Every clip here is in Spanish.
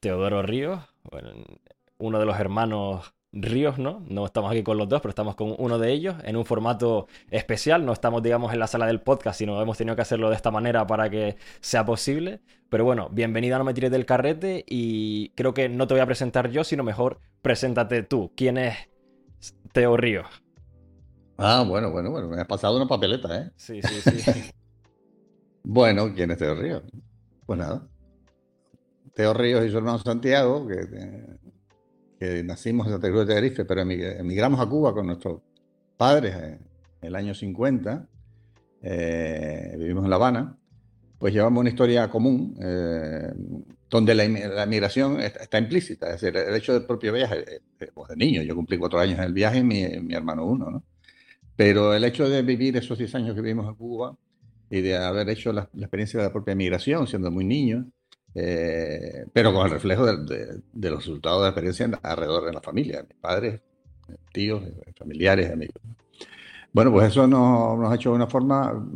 Teodoro Ríos, uno de los hermanos Ríos, ¿no? No estamos aquí con los dos, pero estamos con uno de ellos en un formato especial. No estamos, digamos, en la sala del podcast, sino hemos tenido que hacerlo de esta manera para que sea posible. Pero bueno, bienvenida a No Me Tires del Carrete y creo que no te voy a presentar yo, sino mejor preséntate tú. ¿Quién es Teo Ríos? Ah, bueno, bueno, bueno, me has pasado una papeleta, ¿eh? Sí, sí, sí. bueno, ¿quién es Teo Ríos? Pues nada. Teo Ríos y su hermano Santiago, que que nacimos en Santa Cruz de Tenerife, pero emigramos a Cuba con nuestros padres en el año 50, eh, vivimos en La Habana, pues llevamos una historia común eh, donde la, la migración está, implícita, es decir, el hecho del propio viaje, eh, pues de niño, yo cumplí cuatro años en el viaje y mi, hermano uno, ¿no? Pero el hecho de vivir esos diez años que vivimos en Cuba y de haber hecho la, la experiencia de la propia migración, siendo muy niño, eh, pero con el reflejo de, los resultados de la experiencia alrededor de la familia, mis padres, tíos, familiares, amigos. Bueno, pues eso nos, ha hecho de una forma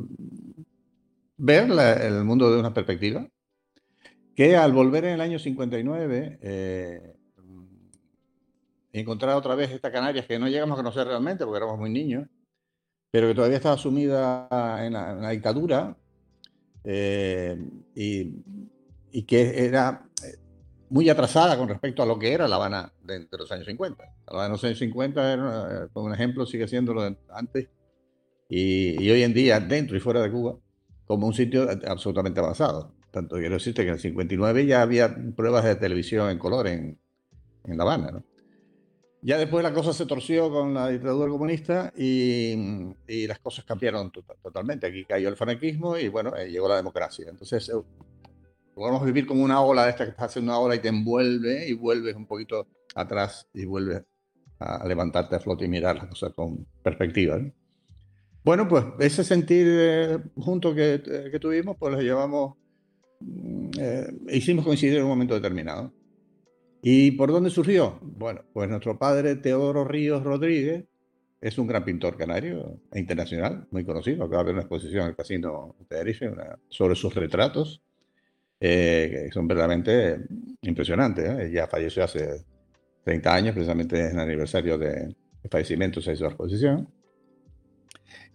ver el mundo de una perspectiva, que al volver en el año 59, eh, encontrar otra vez esta Canarias que no llegamos a conocer realmente porque éramos muy niños, pero que todavía estaba sumida en la, dictadura, eh, y y que era eh, muy atrasada con respecto a lo que era La Habana de, los años 50. La Habana de los años 50, era, por un ejemplo, sigue siendo lo de antes y, hoy en día, dentro y fuera de Cuba, como un sitio absolutamente avanzado. Tanto quiero decirte que en el 59 ya había pruebas de televisión en color en, en La Habana. ¿no? Ya después la cosa se torció con la dictadura comunista y, y las cosas cambiaron totalmente. Aquí cayó el franquismo y bueno, eh, llegó la democracia. Entonces eh, Podemos vivir como una ola de esta que está haciendo una ola y te envuelve y vuelves un poquito atrás y vuelves a levantarte a flote y mirar las cosas con perspectiva. Bueno, pues ese sentir eh, junto que, eh, que, tuvimos, pues lo llevamos, mm, eh, hicimos coincidir en un momento determinado. ¿Y por dónde surgió? Bueno, pues nuestro padre Teodoro Ríos Rodríguez es un gran pintor canario e internacional, muy conocido. Acaba de haber una exposición en el Casino de Tenerife sobre sus retratos eh, que son verdaderamente impresionantes. ¿eh? Ya falleció hace 30 años, precisamente en el aniversario de, fallecimiento se hizo la exposición.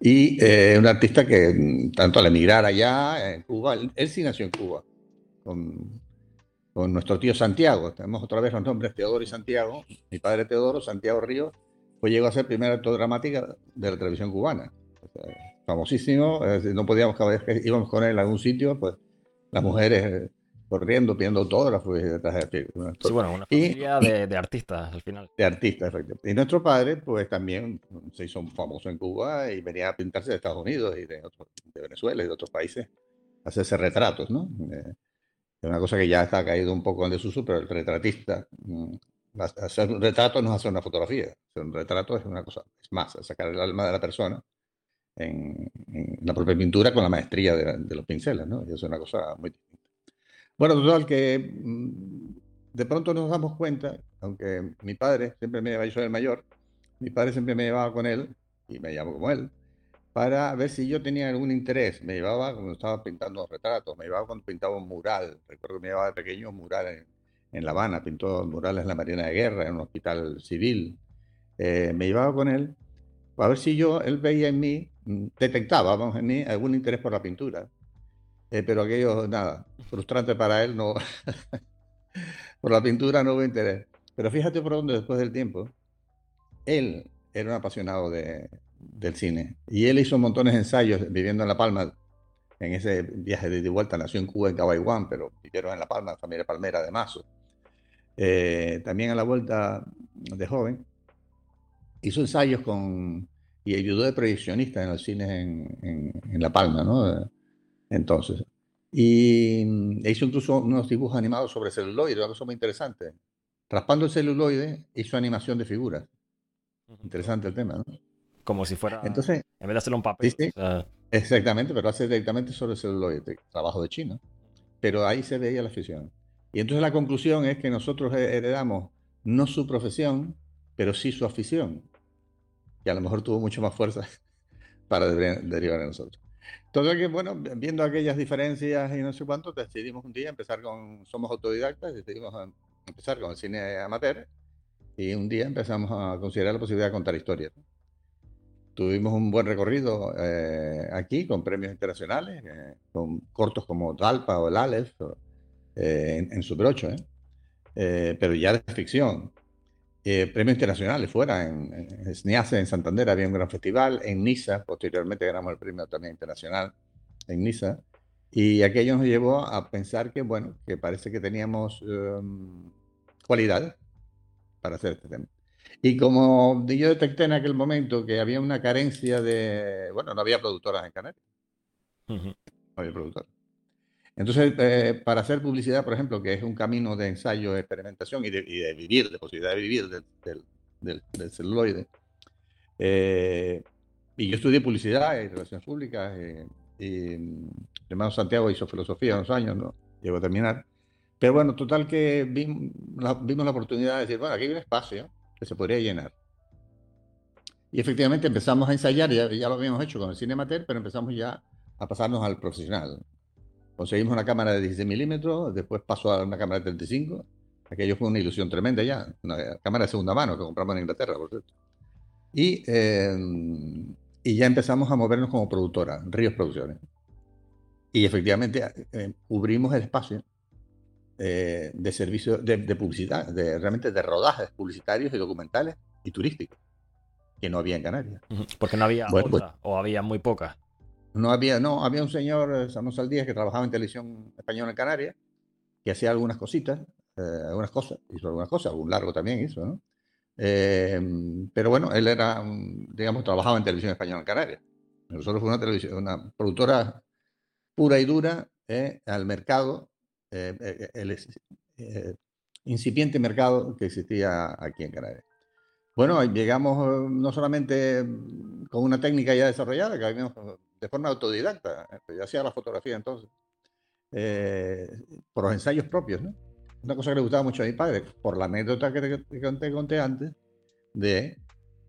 Y eh, un artista que, mm, tanto al emigrar allá en Cuba, él, sí nació en Cuba, con, con, nuestro tío Santiago. Tenemos otra vez los nombres Teodoro y Santiago. Mi padre Teodoro, Santiago Ríos, pues llegó a ser primera actor dramática de la televisión cubana. famosísimo, no podíamos, cada vez que íbamos con él a algún sitio, pues las mujeres corriendo, pidiendo autógrafos detrás de Sí, bueno, una familia de, de, artistas al final. De artistas, efectivamente. Y nuestro padre, pues también se hizo famoso en Cuba y venía a pintarse de Estados Unidos y de, de Venezuela y de otros países, a hacerse retratos, ¿no? Eh, es una cosa que ya está caído un poco en desuso, pero el retratista, mm, hacer un retrato no es hacer una fotografía. Hacer un retrato es una cosa, es más, sacar el alma de la persona en, la propia pintura con la maestría de, los pinceles, ¿no? Y es una cosa muy distinta. Bueno, total, que mm, de pronto nos damos cuenta, aunque mi padre siempre me llevaba, yo soy el mayor, mi padre siempre me llevaba con él, y me llamo como él, para ver si yo tenía algún interés. Me llevaba cuando estaba pintando retratos, me llevaba cuando pintaba un mural. Recuerdo que me llevaba de pequeño un mural en, en La Habana, pintó murales en la Marina de Guerra, en un hospital civil. Eh, me llevaba con él a ver si yo, él veía en mí detectaba, vamos, en mí algún interés por la pintura. Eh, pero aquello, nada, frustrante para él, no. por la pintura no hubo interés. Pero fíjate por dónde después del tiempo, él era un apasionado de, del cine. Y él hizo montones de ensayos viviendo en La Palma, en ese viaje de, vuelta. Nació en Cuba, en Cabaiguán, pero vivieron en La Palma, familia Palmera de Mazo. Eh, también a la vuelta de joven, hizo ensayos con y ayudó de proyeccionista en los cines en, en, La Palma, ¿no? Entonces. Y hizo incluso unos dibujos animados sobre celuloide, una cosa muy interesante. Raspando el celuloide, hizo animación de figuras. Interesante el tema, ¿no? Como si fuera. Entonces, en vez de hacerlo un papel. ¿sí? Exactamente, pero hace directamente sobre el celuloide, trabajo de chino. Pero ahí se veía la afición. Y entonces la conclusión es que nosotros heredamos no su profesión, pero sí su afición que a lo mejor tuvo mucho más fuerza para derivar en nosotros. Todo que, bueno, viendo aquellas diferencias y no sé cuánto, decidimos un día empezar con, somos autodidactas, decidimos empezar con el cine amateur y un día empezamos a considerar la posibilidad de contar historias. Tuvimos un buen recorrido eh, aquí con premios internacionales, eh, con cortos como Talpa o el Aleph, eh, en, Super 8, pero ya de ficción. Premios internacionales fuera, en, en SNIACE, en Santander había un gran festival, en Niza, posteriormente ganamos el premio también internacional en Niza, y aquello nos llevó a pensar que, bueno, que parece que teníamos um, cualidades para hacer este tema. Y como yo detecté en aquel momento que había una carencia de, bueno, no había productoras en Canarias. No había productoras. Entonces, eh, para hacer publicidad, por ejemplo, que es un camino de ensayo, experimentación y de, vivir, de posibilidad de vivir del, celuloide. Eh, y yo estudié publicidad y relaciones públicas. Eh, y mi hermano Santiago hizo filosofía unos años, ¿no? Llegó a terminar. Pero bueno, total que vimos la, vimos la oportunidad de decir, bueno, aquí hay un espacio que se podría llenar. Y efectivamente empezamos a ensayar, ya, ya lo habíamos hecho con el cine amateur, pero empezamos ya a pasarnos al profesional. Conseguimos una cámara de 16 milímetros, después pasó a una cámara de 35. Aquello fue una ilusión tremenda ya, una cámara de segunda mano que compramos en Inglaterra, por cierto. Y, eh, y ya empezamos a movernos como productora, Ríos Producciones. Y efectivamente eh, cubrimos el espacio eh, de servicios de, publicidad, de, realmente de rodajes publicitarios y documentales y turísticos, que no había en Canarias. Porque no había pues o había muy pocas. No había, no, había un señor, eh, Samuel Saldías, que trabajaba en televisión española en Canarias, que hacía algunas cositas, eh, algunas cosas, hizo algunas cosas, algún largo también hizo, ¿no? pero bueno, él era, digamos, trabajaba en televisión española en Canarias. Nosotros fue una televisión, una productora pura y dura al mercado eh, eh, el eh, incipiente mercado que existía aquí en Canarias. Bueno, llegamos no solamente con una técnica ya desarrollada, que habíamos de forma autodidacta, yo hacía la fotografía entonces, por los ensayos propios, ¿no? Una cosa que le gustaba mucho a mi padre, por la anécdota que te conté, conté antes, de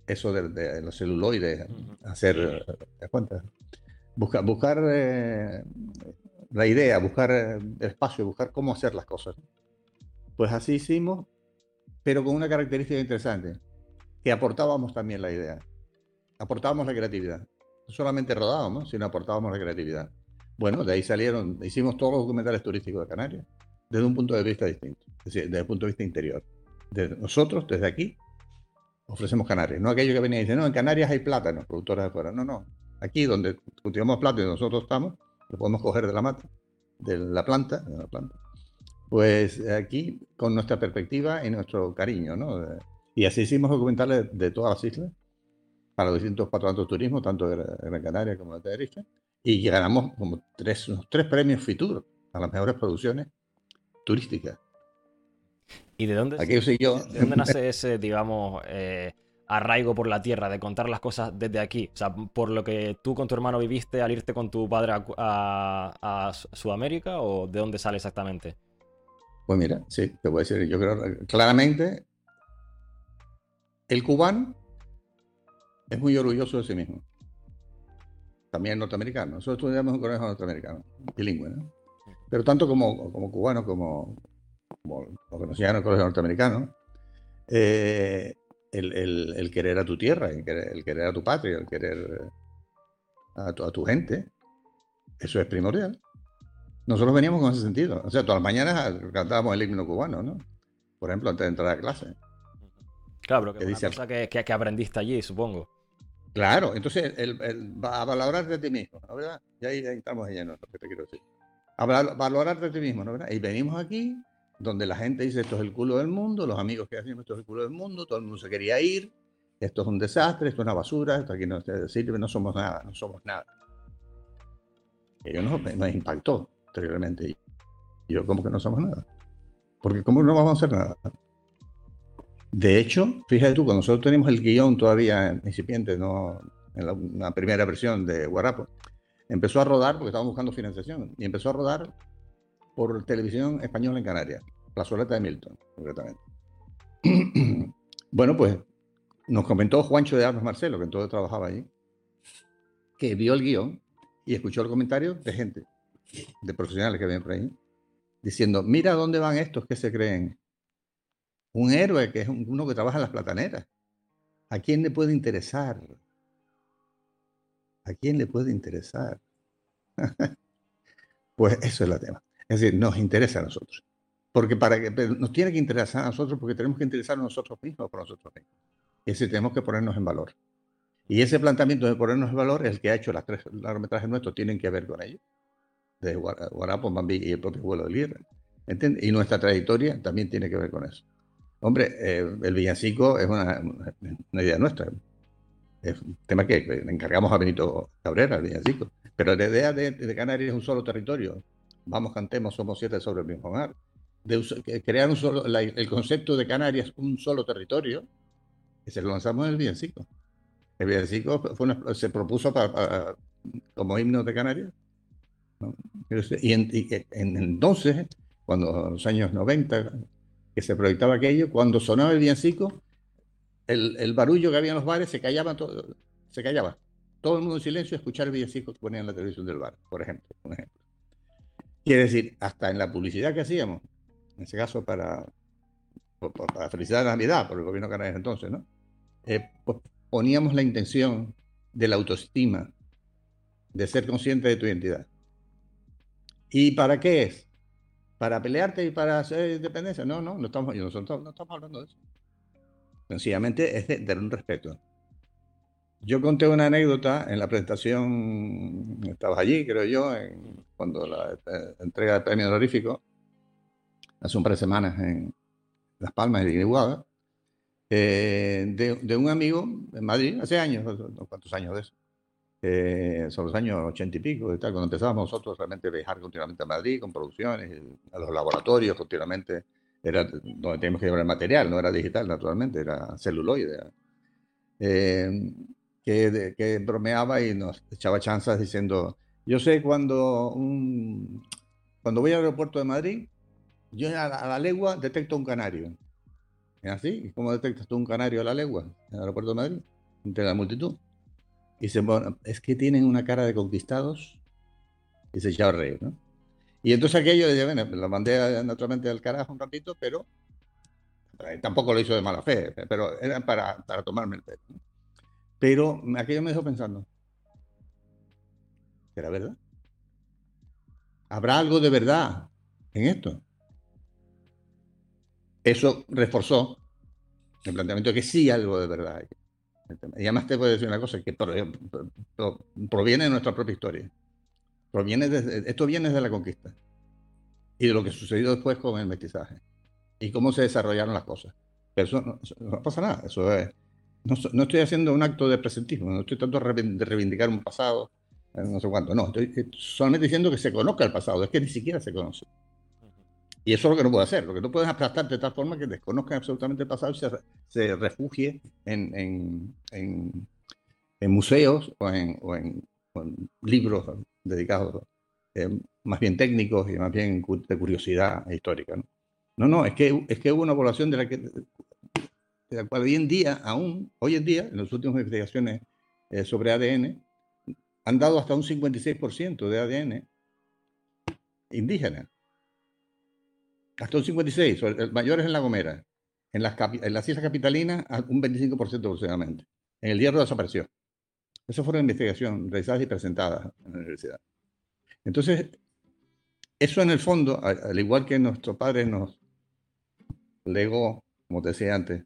eso de, los celuloides, hacer cuentas. Buscar, buscar la idea, buscar eh, espacio, buscar cómo hacer las cosas. Pues así hicimos, pero con una característica interesante, que aportábamos también la idea, aportábamos la creatividad. Solamente rodábamos, sino aportábamos la creatividad. Bueno, de ahí salieron, hicimos todos los documentales turísticos de Canarias, desde un punto de vista distinto, es decir, desde el punto de vista interior. De nosotros, desde aquí, ofrecemos Canarias. No aquello que venía y dice, no, en Canarias hay plátanos, productoras de fuera. No, no. Aquí donde cultivamos plátano y nosotros estamos, lo podemos coger de la mata, de la planta, de la planta. Pues aquí, con nuestra perspectiva y nuestro cariño, ¿no? Y así hicimos documentales de todas las islas, para los distintos patronatos de turismo, tanto de Gran Canaria como de Tenerife, y ganamos como tres, unos tres premios Fitur a las mejores producciones turísticas. ¿Y de dónde, Aquí ¿de dónde nace ese, digamos, eh, arraigo por la tierra, de contar las cosas desde aquí. O sea, por lo que tú con tu hermano viviste al irte con tu padre a, Sudamérica o de dónde sale exactamente? Pues mira, sí, te voy a decir, yo creo claramente el cubano es muy orgulloso de sí mismo. También norteamericano. Nosotros estudiamos un colegio norteamericano, bilingüe, ¿no? Pero tanto como, como cubano como, como lo que nos el colegio norteamericano, eh, el, querer a tu tierra, el querer, a tu patria, el querer a tu, gente. Eso es primordial. Nosotros veníamos con ese sentido. O sea, todas las mañanas cantábamos el himno cubano, ¿no? Por ejemplo, antes de entrar a clase. Claro, que es una cosa que, que, aprendiste allí, supongo. Claro, entonces el, a valorar de ti mismo, ¿no? ¿verdad? Y ahí, estamos llenos, lo que te quiero decir. A valorar de ti mismo, ¿no? ¿verdad? Y venimos aquí donde la gente dice esto es el culo del mundo, los amigos que hacen esto es el culo del mundo, todo el mundo se quería ir, esto es un desastre, esto es una basura, esto aquí no sirve, no somos nada, no somos nada. Ellos nos, nos impactó terriblemente. Y yo, ¿cómo que no somos nada? Porque ¿cómo no vamos a hacer nada? De hecho, fíjate tú, cuando nosotros tenemos el guion todavía incipiente, no en la, primera versión de Guarapo, empezó a rodar porque estábamos buscando financiación y empezó a rodar por televisión española en Canarias, Plazoleta de Milton, concretamente. bueno, pues nos comentó Juancho de Armas Marcelo, que entonces trabajaba allí, que vio el guion y escuchó el comentario de gente, de profesionales que ven por ahí, diciendo, mira dónde van estos que se creen. Un héroe que es uno que trabaja en las plataneras. ¿A quién le puede interesar? ¿A quién le puede interesar? pues eso es el tema. Es decir, nos interesa a nosotros. Porque para que nos tiene que interesar a nosotros porque tenemos que interesar a nosotros mismos por nosotros mismos. Y así tenemos que ponernos en valor. Y ese planteamiento de ponernos en valor es el que ha hecho las tres largometrajes nuestros, tienen que ver con ello. De Guarapo, Bambi y el propio vuelo Guerra. Y nuestra trayectoria también tiene que ver con eso. Hombre, eh, el villancico es una, una, idea nuestra. Es un tema que le encargamos a Benito Cabrera, el villancico. Pero la idea de, Canarias es un solo territorio. Vamos, cantemos, somos siete sobre el mismo mar. De crear un solo, el concepto de Canarias, un solo territorio, que se lo lanzamos en el villancico. El villancico se propuso para, como himno de Canarias. Y, en, entonces, cuando en los años 90, que se proyectaba aquello, cuando sonaba el villancico, el, el barullo que había en los bares se callaba todo, se callaba. Todo el mundo en silencio a escuchar el villancico que ponían en la televisión del bar, por ejemplo. Ejemplo. Quiere decir, hasta en la publicidad que hacíamos, en ese caso para, para felicidad de Navidad, por el gobierno canario entonces, ¿no? Eh, pues poníamos la intención de la autoestima, de ser consciente de tu identidad. ¿Y para qué es? ¿Para pelearte y para hacer independencia? No, no, no estamos, nosotros no estamos hablando de eso. Sencillamente es de, un respeto. Yo conté una anécdota en la presentación, estabas allí, creo yo, cuando la, eh, entrega del premio honorífico, hace un par de semanas en Las Palmas de Iguada, eh, de, un amigo en Madrid, hace años, ¿cuántos años de eso? Eh, son los años ochenta y pico, tal, cuando empezábamos nosotros realmente a viajar continuamente a Madrid con producciones, a los laboratorios continuamente, era donde teníamos que llevar el material, no era digital naturalmente, era celuloide. Eh, que, que, bromeaba y nos echaba chanzas diciendo, yo sé cuando, un, cuando voy al aeropuerto de Madrid, yo a la legua detecto un canario. ¿Es así? ¿Cómo detectas tú un canario a la legua en el aeropuerto de Madrid? Entre la multitud. Dice, bueno, es que tienen una cara de conquistados. Y se echaba a reír, ¿no? Y entonces aquello, decía, bueno, lo mandé naturalmente al carajo un ratito, pero eh, tampoco lo hizo de mala fe, pero era para, para tomarme el pelo. Pero aquello me dejó pensando, ¿será verdad? ¿Habrá algo de verdad en esto? Eso reforzó el planteamiento de que sí algo de verdad Y además te puedo decir una cosa, que proviene de nuestra propia historia. Proviene de, esto viene de la conquista y de lo que sucedió después con el mestizaje y cómo se desarrollaron las cosas. Pero eso no, pasa nada, eso es, no, estoy haciendo un acto de presentismo, no estoy tanto de reivindicar un pasado, eh, no sé cuánto, no, estoy solamente diciendo que se conozca el pasado, es que ni siquiera se conoce. Y eso es lo que no puedo hacer. Lo que no puedes aplastarte de tal forma que desconozcan absolutamente el pasado y se, refugie en, museos o en, libros dedicados eh, más bien técnicos y más bien de curiosidad histórica. No, no, es, que, es que hubo una población de la, que, de la cual hoy en día, aún hoy en día, en las últimas investigaciones eh, sobre ADN, han dado hasta un 56% de ADN indígena. Hasta un 56, el mayor es en La Gomera. En las, en las Islas Capitalinas, un 25% aproximadamente. En el Hierro desapareció. Eso fue una investigación realizada y presentada en la universidad. Entonces, eso en el fondo, al igual que nuestro padre nos legó, como te decía antes,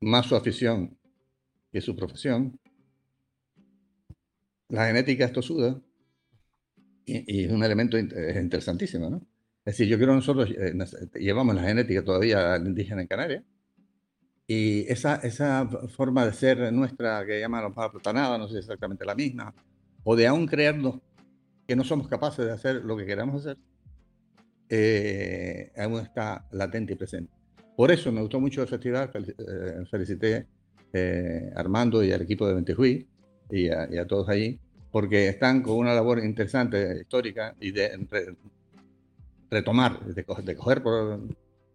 más su afición que su profesión, la genética es tosuda y, y es un elemento interesantísimo, ¿no? Es decir, yo creo que nosotros eh, llevamos la genética todavía indígena en Canarias y esa, esa forma de ser nuestra que llaman los nada, no sé exactamente la misma, o de aún creernos que no somos capaces de hacer lo que queramos hacer, eh, aún está latente y presente. Por eso me gustó mucho el festival, eh, felicité a Armando y al equipo de Ventejuí y a, y a todos allí, porque están con una labor interesante, histórica y de retomar, de, coger por,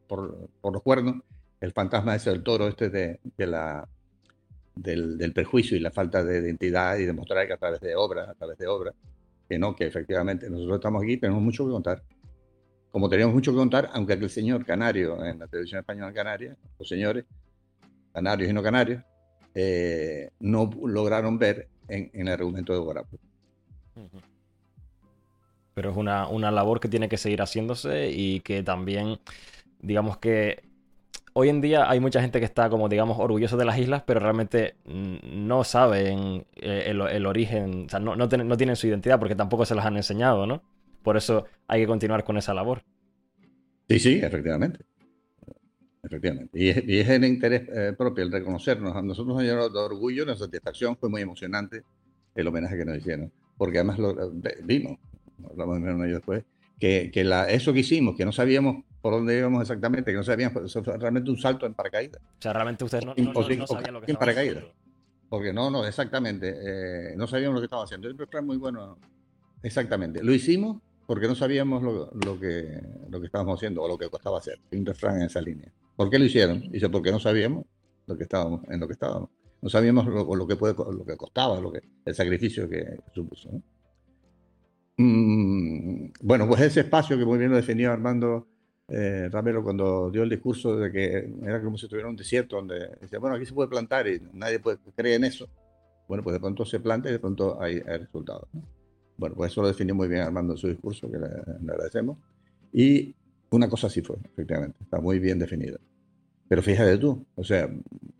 por, los cuernos el fantasma ese del toro, este de, la, del, del, prejuicio y la falta de identidad y demostrar que a través de obras, a través de obras, que no, que efectivamente nosotros estamos aquí, tenemos mucho que contar. Como teníamos mucho que contar, aunque aquel señor canario en la televisión española canaria, los señores, canarios y no canarios, eh, no lograron ver en, el argumento de Guarapo. Pero es una, una labor que tiene que seguir haciéndose y que también, digamos que hoy en día hay mucha gente que está como, digamos, orgullosa de las islas, pero realmente no saben eh, el, origen, o sea, no, no, tienen su identidad porque tampoco se las han enseñado, ¿no? Por eso hay que continuar con esa labor. Sí, sí, efectivamente. Efectivamente. Y es, el interés eh, propio, el reconocernos. A nosotros nos llenó de orgullo, de satisfacción, fue muy emocionante el homenaje que nos hicieron. Porque además lo, vimos, hablamos de ellos después, que, que la, eso que hicimos, que no sabíamos por dónde íbamos exactamente, que no sabíamos, eso fue realmente un salto en paracaídas. O sea, realmente ustedes no, no, sabían lo que en paracaídas. Porque no, no, exactamente, eh, no sabíamos lo que estaba haciendo. Fue muy bueno. Exactamente. Lo hicimos porque no sabíamos lo, lo, que, lo que estábamos haciendo o lo que costaba hacer. Un refrán en esa línea. ¿Por qué lo hicieron? Dice, porque no sabíamos lo que estábamos, en lo que estábamos. No sabíamos lo, lo que, puede, lo que costaba, lo que, el sacrificio que supuso. ¿no? Mm, bueno, pues ese espacio que muy bien lo definió Armando eh, Ramiro cuando dio el discurso de que era como si estuviera un desierto donde decía, bueno, aquí se puede plantar y nadie puede, cree en eso. Bueno, pues de pronto se planta y de pronto hay, resultados. Bueno, pues eso lo definió muy bien Armando en su discurso, que le, agradecemos. Y una cosa sí fue, efectivamente, está muy bien definido. Pero fíjate tú, o sea,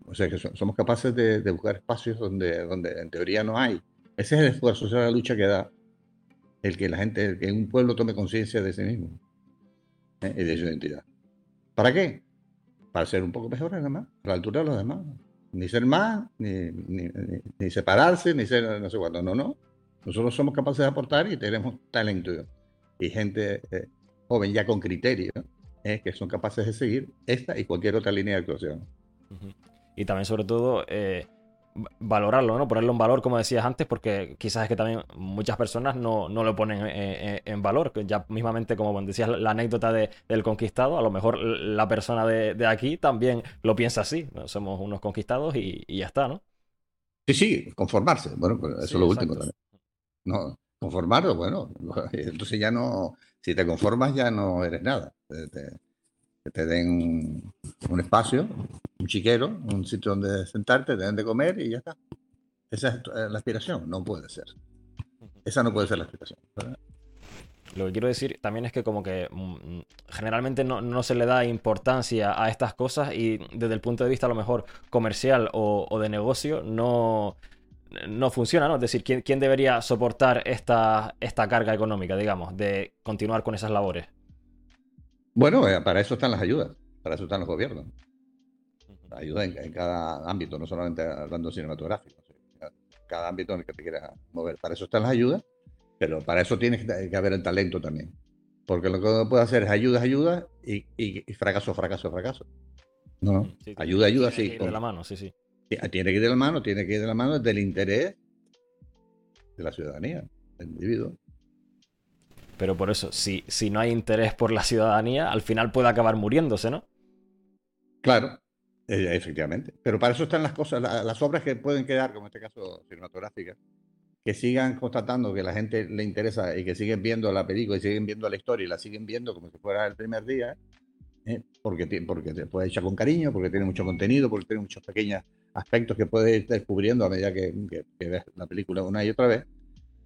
o sea que somos capaces de, de, buscar espacios donde, donde en teoría no hay. Ese es el esfuerzo, esa es la lucha que da el que la gente, que un pueblo tome conciencia de sí mismo ¿eh? y de su identidad. ¿Para qué? Para ser un poco mejores, nada más, a la altura de los demás. Ni ser más, ni, ni, separarse, ni ser no sé cuánto. No, no. Nosotros somos capaces de aportar y tenemos talento y gente eh, joven ya con criterio ¿eh? que son capaces de seguir esta y cualquier otra línea de actuación. Y también, sobre todo, valorarlo, ¿no? Ponerlo en valor, como decías antes, porque quizás es que también muchas personas no, lo ponen en, valor. Ya mismamente, como decías, la anécdota del conquistado, a lo mejor la persona de, aquí también lo piensa así. Somos unos conquistados y, ya está, ¿no? Sí, sí, conformarse. Bueno, pues eso es lo último también. No, conformarlo, bueno, entonces ya no, si te conformas ya no eres nada que te den un, espacio, un chiquero, un sitio donde sentarte, te den de comer y ya está. Esa es eh, la aspiración, no puede ser. Esa no puede ser la aspiración. Lo que quiero decir también es que como que mm, generalmente no, se le da importancia a estas cosas y desde el punto de vista a lo mejor comercial o, de negocio no, no funciona, ¿no? Es decir, ¿quién, quién debería soportar esta, esta carga económica, digamos, de continuar con esas labores? Bueno, eh, para eso están las ayudas, para eso están los gobiernos. Ayuda en, cada ámbito, no solamente hablando cinematográfico, cada ámbito en el que te quieras mover. Para eso están las ayudas, pero para eso tiene que haber el talento también. Porque lo que uno puede hacer es ayudas, ayudas y, fracaso, fracaso, fracaso. No, ayuda, ayuda, sí. Tiene que ir de la mano, sí, sí. Tiene que ir de la mano, tiene que ir de la mano del interés de la ciudadanía, del individuo. Pero por eso, si, si no hay interés por la ciudadanía, al final puede acabar muriéndose, ¿no? Claro, eh, efectivamente. Pero para eso están las cosas, las obras que pueden quedar, como en este caso cinematográficas, que sigan constatando que la gente le interesa y que siguen viendo la película y siguen viendo la historia y la siguen viendo como si fuera el primer día, ¿eh? porque, porque te puede echar con cariño, porque tiene mucho contenido, porque tiene muchos pequeños aspectos que puedes ir descubriendo a medida que, ves la película una y otra vez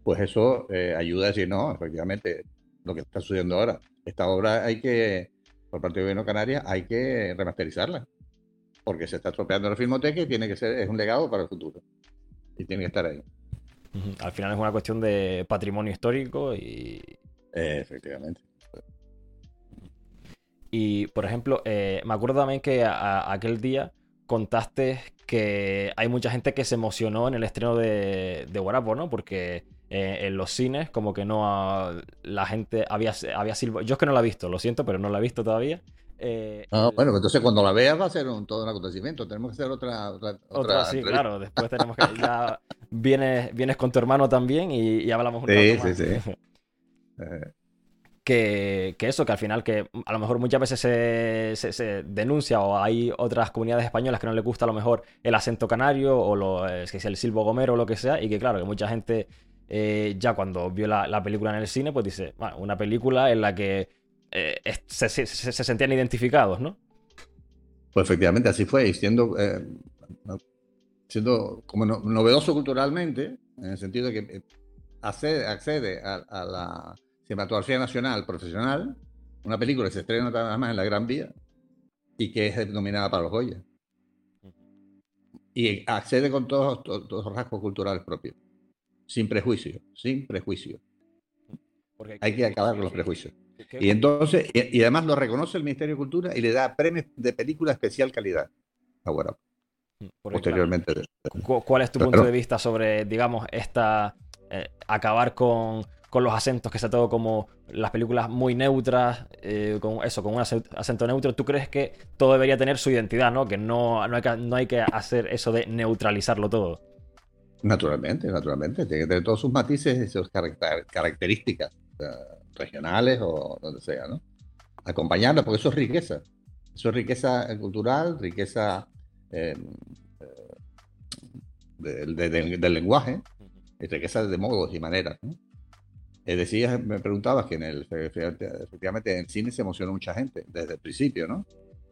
pues eso eh, ayuda a decir, no, efectivamente, lo que está sucediendo ahora, esta obra hay que, por parte del gobierno de Canarias, hay que remasterizarla, porque se está estropeando la filmoteca y tiene que ser, es un legado para el futuro, y tiene que estar ahí. Al final es una cuestión de patrimonio histórico y... efectivamente. Y, por ejemplo, eh, me acuerdo también que aquel día contaste que hay mucha gente que se emocionó en el estreno de, de Guarapo, ¿no? Porque eh, en los cines, como que no la gente había, había silbo. Yo es que no la he visto, lo siento, pero no la he visto todavía. Eh, ah, bueno, entonces cuando la veas va a ser un, todo un acontecimiento. Tenemos que hacer otra. Otra, sí, claro. Después tenemos que. Ya vienes, vienes con tu hermano también y, hablamos un sí, Sí, sí, que, que, eso, que al final que a lo mejor muchas veces se, se, denuncia o hay otras comunidades españolas que no les gusta a lo mejor el acento canario o lo, es que es el silbo gomero o lo que sea y que claro, que mucha gente eh, ya cuando vio la, película en el cine, pues dice, bueno, una película en la que eh, se, sentían identificados, ¿no? Pues efectivamente, así fue, y siendo, eh, siendo como novedoso culturalmente, en el sentido de que accede, accede a, la cinematografía nacional profesional, una película que se estrena nada más en la Gran Vía y que es nominada para los Goya. Y accede con todos, los rasgos culturales propios, sin prejuicio, sin prejuicio. Hay que acabar con los prejuicios. Y entonces, y, además lo reconoce el Ministerio de Cultura y le da premios de película especial calidad a Posteriormente. ¿Cuál es tu punto de vista sobre, digamos, esta eh, acabar con, los acentos, que sea todo como las películas muy neutras, eh, con eso, con un acento neutro? ¿Tú crees que todo debería tener su identidad, ¿no? Que no, no, hay, que, no hay que hacer eso de neutralizarlo todo. Naturalmente, naturalmente. Tiene que tener todos sus matices y sus características regionales o donde sea, ¿no? Acompañarlo, porque eso es riqueza. Eso es riqueza cultural, riqueza eh, del lenguaje, riqueza de modos y maneras. ¿no? Eh, decías, me preguntabas que en el, efectivamente en el cine se emocionó mucha gente desde el principio, ¿no?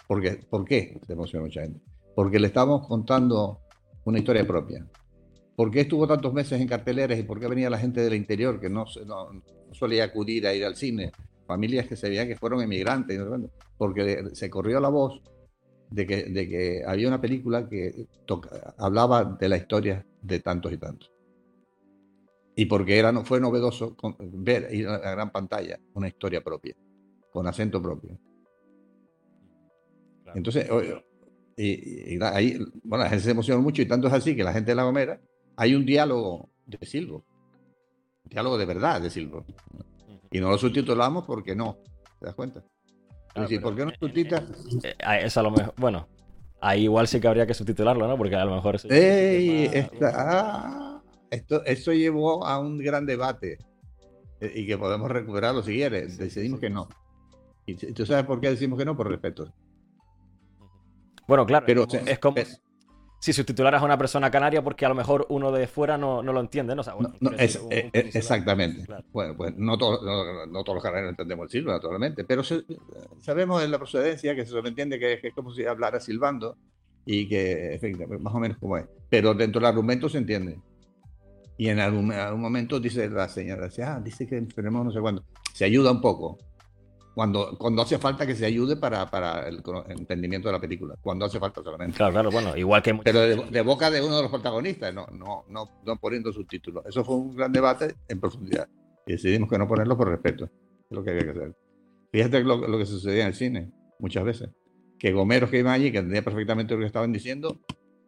Porque, ¿Por qué se emocionó mucha gente? Porque le estamos contando una historia propia. ¿Por qué estuvo tantos meses en carteleras y por qué venía la gente del interior que no, no, solía acudir a ir al cine? Familias que se veían que fueron emigrantes, porque se corrió la voz de que, de que había una película que hablaba de la historia de tantos y tantos. Y porque era, fue novedoso ver ir a la gran pantalla una historia propia, con acento propio. Entonces, y, ahí, bueno, la gente se emocionó mucho y tanto es así que la gente de La Gomera, hay un diálogo de Silvo, diálogo de verdad de Silvo. Y no lo subtitulamos porque no, ¿te das cuenta? ¿por qué no subtitulas? Eh, eh, es a lo mejor, bueno, ahí igual sí que habría que subtitularlo, ¿no? Porque a lo mejor... ¡Ey! ah, esto, llevó a un gran debate eh, y que podemos recuperarlo si quieres. Decidimos que no. ¿Y tú sabes por qué decimos que no? Por respeto. Bueno, claro, pero es como si subtitularas a una persona canaria porque a lo mejor uno de fuera no, lo entiende, ¿no? exactamente. Bueno, pues no, no, todos los canarios entendemos el silbo, naturalmente, pero sabemos en la procedencia que se entiende que, es como si hablara silbando y que, efectivamente, más o menos como es. Pero dentro del argumento se entiende. Y en algún, momento dice la señora, dice, ah, dice que tenemos no sé cuándo. Se ayuda un poco. Cuando, cuando hace falta que se ayude para, para el, entendimiento de la película. Cuando hace falta solamente. Claro, claro, bueno, igual que... Pero de, boca de uno de los protagonistas, no, no, no, no poniendo subtítulos. Eso fue un gran debate en profundidad. Y decidimos que no ponerlo por respeto. Es lo que había que hacer. Fíjate lo, lo que sucedía en el cine, muchas veces. Que gomeros que iban allí, que entendían perfectamente lo que estaban diciendo,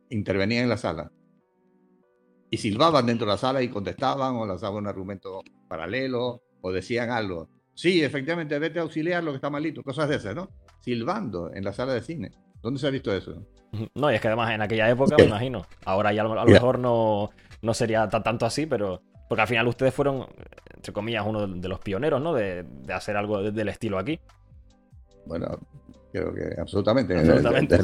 intervenían en la sala y silbaban dentro de la sala y contestaban o lanzaban un argumento paralelo o decían algo. Sí, efectivamente, vete a auxiliar lo que está malito, cosas de esas, ¿no? Silbando en la sala de cine. ¿Dónde se ha visto eso? No, y es que además en aquella época, me imagino, ahora ya a lo, mejor no, no sería tanto así, pero porque al final ustedes fueron, entre comillas, uno de los pioneros, ¿no? De, de hacer algo del estilo aquí. Bueno, creo que absolutamente. absolutamente. en,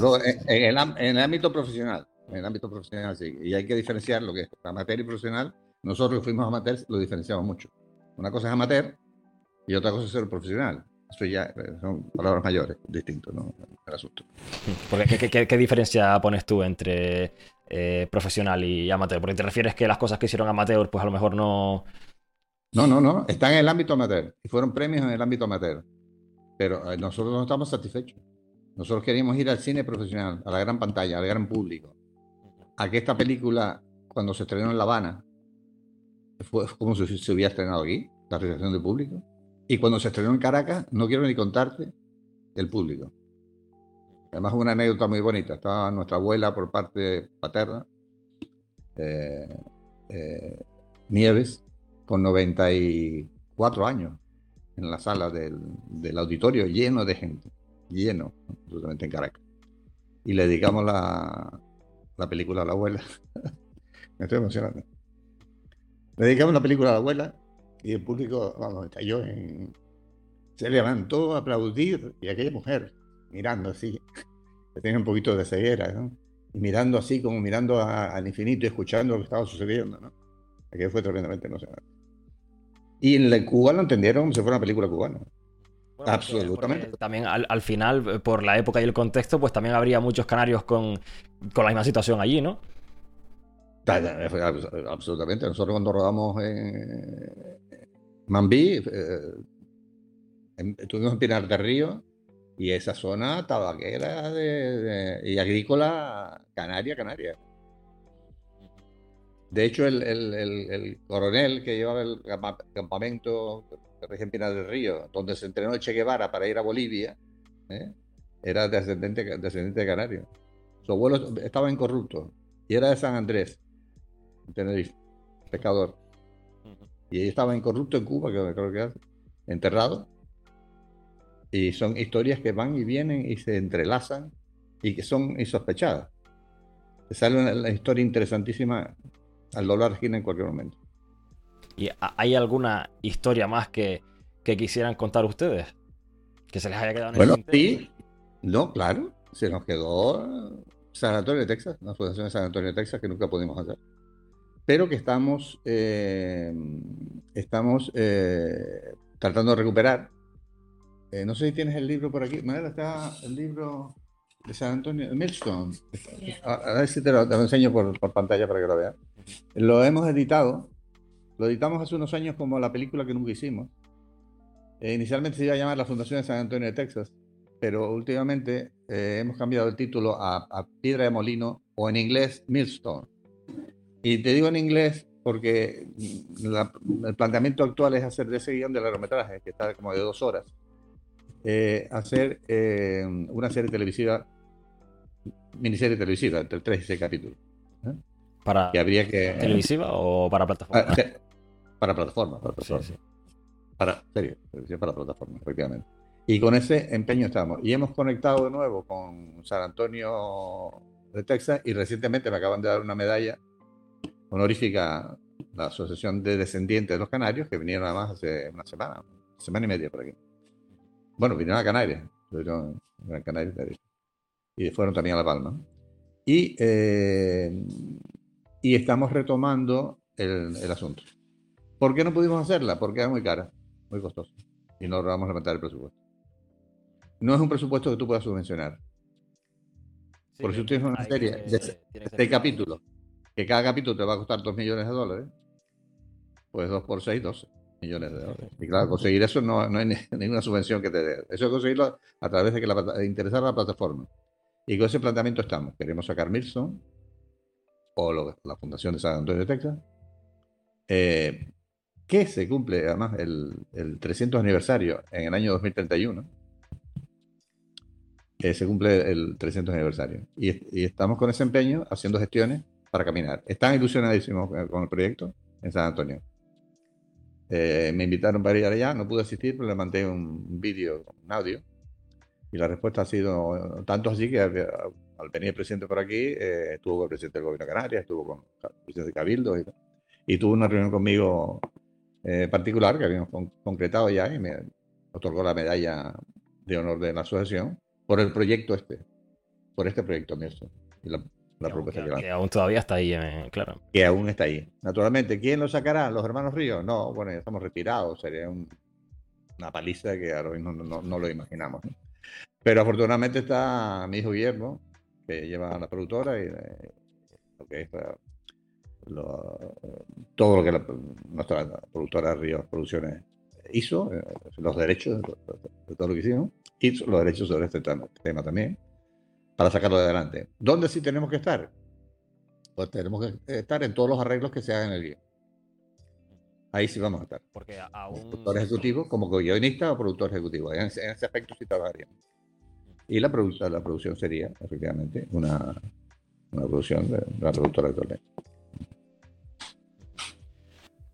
el, en, el, ámbito profesional en el ámbito profesional, sí. Y hay que diferenciar lo que es amateur y profesional. Nosotros que fuimos amateurs lo diferenciamos mucho. Una cosa es amateur y otra cosa es ser profesional. Eso ya eh, son palabras mayores, distintos, ¿no? El asunto. ¿qué, diferencia pones tú entre eh, profesional y amateur? Porque te refieres que las cosas que hicieron amateur, pues a lo mejor no. No, no, no. Están en el ámbito amateur y fueron premios en el ámbito amateur. Pero eh, nosotros no estamos satisfechos. Nosotros queríamos ir al cine profesional, a la gran pantalla, al gran público a que esta película, cuando se estrenó en La Habana, fue como si se hubiera estrenado aquí, la reacción del público. Y cuando se estrenó en Caracas, no quiero ni contarte el público. Además, una anécdota muy bonita. Estaba nuestra abuela por parte paterna, eh, eh, Nieves, con 94 años, en la sala del, auditorio, lleno de gente, lleno, absolutamente en Caracas. Y le dedicamos la película a la abuela. Me estoy emocionando. Le dedicamos la película a la abuela y el público, vamos, cayó en... Se levantó a aplaudir y aquella mujer mirando así, que tenía un poquito de ceguera, ¿no? Y mirando así, como mirando al infinito y escuchando lo que estaba sucediendo, ¿no? Aquello fue tremendamente emocionante. Y en Cuba lo entendieron como si fuera una película cubana. Absolutamente. también al, final, eh, por la época y el contexto, pues también habría muchos canarios con, la misma situación allí, ¿no? Absolutamente. Nosotros cuando rodamos en Mambí, eh, estuvimos en Pinar del Río y esa zona tabaquera y agrícola canaria, canaria. De hecho, el, coronel que llevaba el campamento de Pinar del Río, donde se entrenó Che Guevara para ir a Bolivia, ¿eh? era descendente, descendente de canario. Su abuelo estaba incorrupto y era de San Andrés, en Tenerife, pescador. Y estaba incorrupto en Cuba, que creo que enterrado. Y son historias que van y vienen y se entrelazan y que son insospechadas. Sale una, historia interesantísima al doblar esquina en cualquier momento. ¿Y hay alguna historia más que, quisieran contar ustedes? Que se les haya quedado en bueno, sí. No, claro. Se nos quedó San Antonio de Texas, la Fundación de San Antonio de Texas, que nunca pudimos hacer. Pero que estamos, eh, estamos eh, tratando de recuperar. Eh, no sé si tienes el libro por aquí. Manera, está el libro de San Antonio, Millstone. A, ver si te lo, enseño por, pantalla para que lo veas. Lo hemos editado, lo editamos hace unos años como la película que nunca hicimos. Eh, inicialmente se iba a llamar La Fundación de San Antonio de Texas, pero últimamente eh, hemos cambiado el título a, Piedra de Molino o en inglés Millstone. Y te digo en inglés porque el planteamiento actual es hacer de ese guion de largometraje, que está como de dos horas, eh, hacer eh, una serie televisiva, miniserie televisiva, entre 3 y 6 capítulos. ¿eh? Para habría que, ¿Televisiva o para plataforma? Ah, para plataforma, para plataforma. Para, serio, para plataforma, efectivamente. Y con ese empeño estamos. Y hemos conectado de nuevo con San Antonio de Texas y recientemente me acaban de dar una medalla honorífica la Asociación de Descendientes de los Canarios, que vinieron además hace una semana, semana y media por aquí. Bueno, vinieron a Canarias, a Canarias y fueron también a La Palma. Y, eh, y estamos retomando el, asunto. ¿Por qué no pudimos hacerla? Porque era muy cara, muy costosa. Y no logramos levantar el presupuesto. No es un presupuesto que tú puedas subvencionar. Por si tú tienes una serie de seis capítulos, que cada capítulo te va a costar 2 millones de dólares, pues 2 por 6, 12 millones de dólares. Y claro, conseguir eso no, no hay ninguna subvención que te dé. Eso es conseguirlo a través de que la, interesar a la plataforma. Y con ese planteamiento estamos. Queremos sacar Milson o la Fundación de San Antonio de Texas, eh, que se cumple además el, el, 300 aniversario en el año 2031. Eh, se cumple el 300 aniversario. Y, y, estamos con ese empeño haciendo gestiones para caminar. Están ilusionadísimos con el proyecto en San Antonio. Eh, me invitaron para ir allá, no pude asistir, pero le mandé un vídeo, un audio. Y la respuesta ha sido tanto así que al venir el presidente por aquí, eh, estuvo con el presidente del gobierno de Canarias, estuvo con el presidente de Cabildo y, tuvo una reunión conmigo eh, particular que habíamos concretado ya y me otorgó la medalla de honor de la asociación por el proyecto este, por este proyecto mío. Y la, que, aún todavía está ahí, eh, claro. Que aún está ahí. Naturalmente, ¿quién lo sacará? ¿Los hermanos Ríos? No, bueno, ya estamos retirados. Sería una paliza que ahora mismo no, lo imaginamos. Pero afortunadamente está mi hijo Guillermo, que lleva la productora y eh, todo lo que nuestra productora Ríos Producciones hizo, eh, los derechos de, todo lo que hicimos, y los derechos sobre este tema también para sacarlo de adelante. ¿Dónde sí tenemos que estar? Pues tenemos que estar en todos los arreglos que se hagan en el guion. Ahí sí vamos a estar. Porque a un... Productor ejecutivo, como guionista o productor ejecutivo. En ese, aspecto sí trabajaríamos. Y la, la producción sería, efectivamente, una, una producción de, la productora actualmente.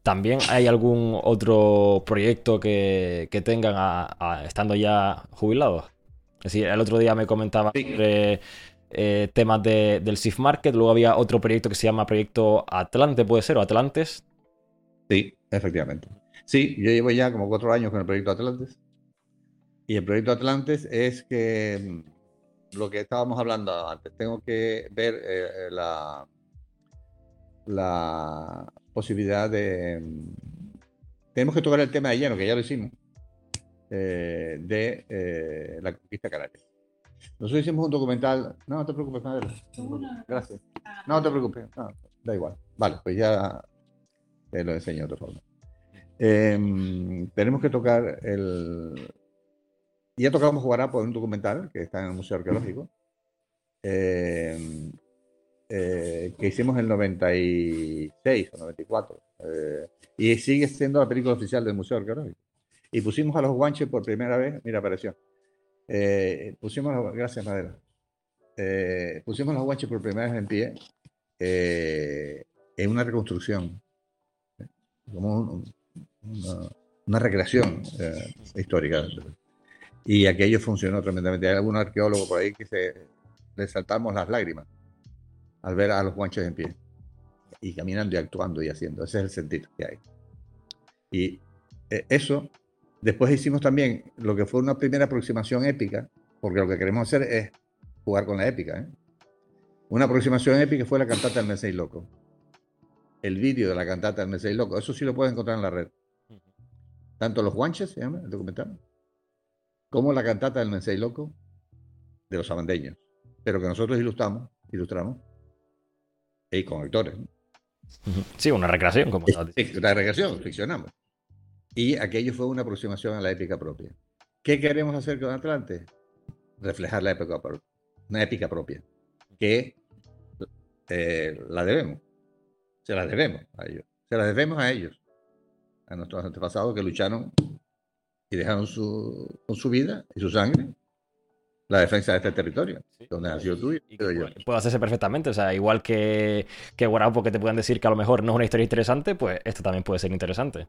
¿También hay algún otro proyecto que, que tengan estando ya jubilados? Decir, el otro día me comentaba sobre eh, temas del SIF Market, luego había otro proyecto que se llama Proyecto Atlante, ¿puede ser? ¿O Atlantes? Sí, efectivamente. Sí, yo llevo ya como cuatro años con el Proyecto Atlantes. Y el Proyecto Atlantes es que mm, lo que estábamos hablando antes, tengo que ver eh, la, la, posibilidad de... Tenemos que tocar el tema de lleno, que ya lo hicimos, eh, de eh, la conquista canaria. Nosotros hicimos un documental. No, no te preocupes, Madera. Gracias. No te preocupes. da igual. Vale, pues ya te lo enseño de otra forma. Em, tenemos que tocar el. Ya tocamos jugar por un documental que está en el Museo Arqueológico. Em, eh, que hicimos en el 96 o 94. Eh, y sigue siendo la película oficial del Museo Arqueológico. Y pusimos a los guanches por primera vez, mira, apareció. Eh, pusimos, los, gracias Madera. pusimos los guanches por primera vez en pie en una reconstrucción, como una, recreación histórica. Y aquello funcionó tremendamente. Hay algún arqueólogo por ahí que se le saltamos las lágrimas al ver a los guanches en pie y caminando y actuando y haciendo. Ese es el sentido que hay. Y eh, eso, después hicimos también lo que fue una primera aproximación épica, porque lo que queremos hacer es jugar con la épica. ¿eh? Una aproximación épica fue la cantata del Mesei Loco. El vídeo de la cantata del Mesei Loco, eso sí lo puedes encontrar en la red. Tanto los guanches, se llama el documental, como la cantata del Mesei Loco de los abandeños, pero que nosotros ilustramos, ilustramos y con actores. Sí, una recreación, como Sí, una recreación, ficcionamos. Y aquello fue una aproximación a la épica propia. ¿Qué queremos hacer con Atlante? Reflejar la época, una épica propia, que eh, la debemos. Se la debemos a ellos. Se la debemos a ellos, a nuestros antepasados que lucharon y dejaron su, con su vida y su sangre la defensa de este territorio, donde ha sido tuyo. Puede hacerse perfectamente, o sea, igual que, que Guarapo que te puedan decir que a lo mejor no es una historia interesante, pues esto también puede ser interesante.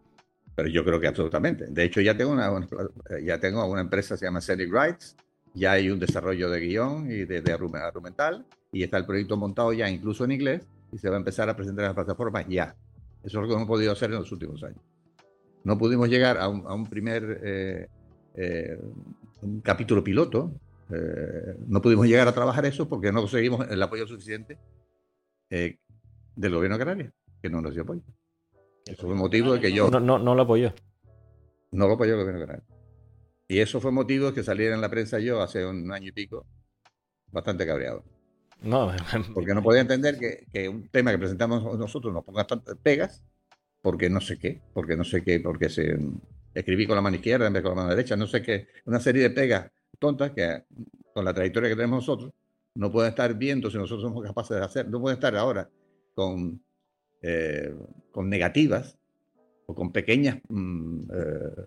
Pero yo creo que absolutamente. De hecho, ya tengo una, ya tengo una empresa que se llama Scenic Rights, ya hay un desarrollo de guion y de, de argumental, y está el proyecto montado ya incluso en inglés, y se va a empezar a presentar en las plataformas ya. Eso es lo que hemos podido hacer en los últimos años. No pudimos llegar a un, primer eh, eh, capítulo piloto, eh, no pudimos llegar a trabajar eso porque no conseguimos el apoyo suficiente eh, del gobierno de Canarias, que no nos dio apoyo. Eso fue motivo de que yo... No, no, no lo apoyó. No lo apoyó el gobierno Canarias. Y eso fue motivo de que saliera en la prensa yo hace un año y pico bastante cabreado. No, porque no podía entender que, que, un tema que presentamos nosotros nos ponga tantas pegas, porque no sé qué, porque no sé qué, porque se escribí con la mano izquierda en vez de con la mano derecha, no sé qué, una serie de pegas tontas que con la trayectoria que tenemos nosotros no pueden estar viendo si nosotros somos capaces de hacer, no pueden estar ahora con, eh, con negativas o con pequeñas mm, eh,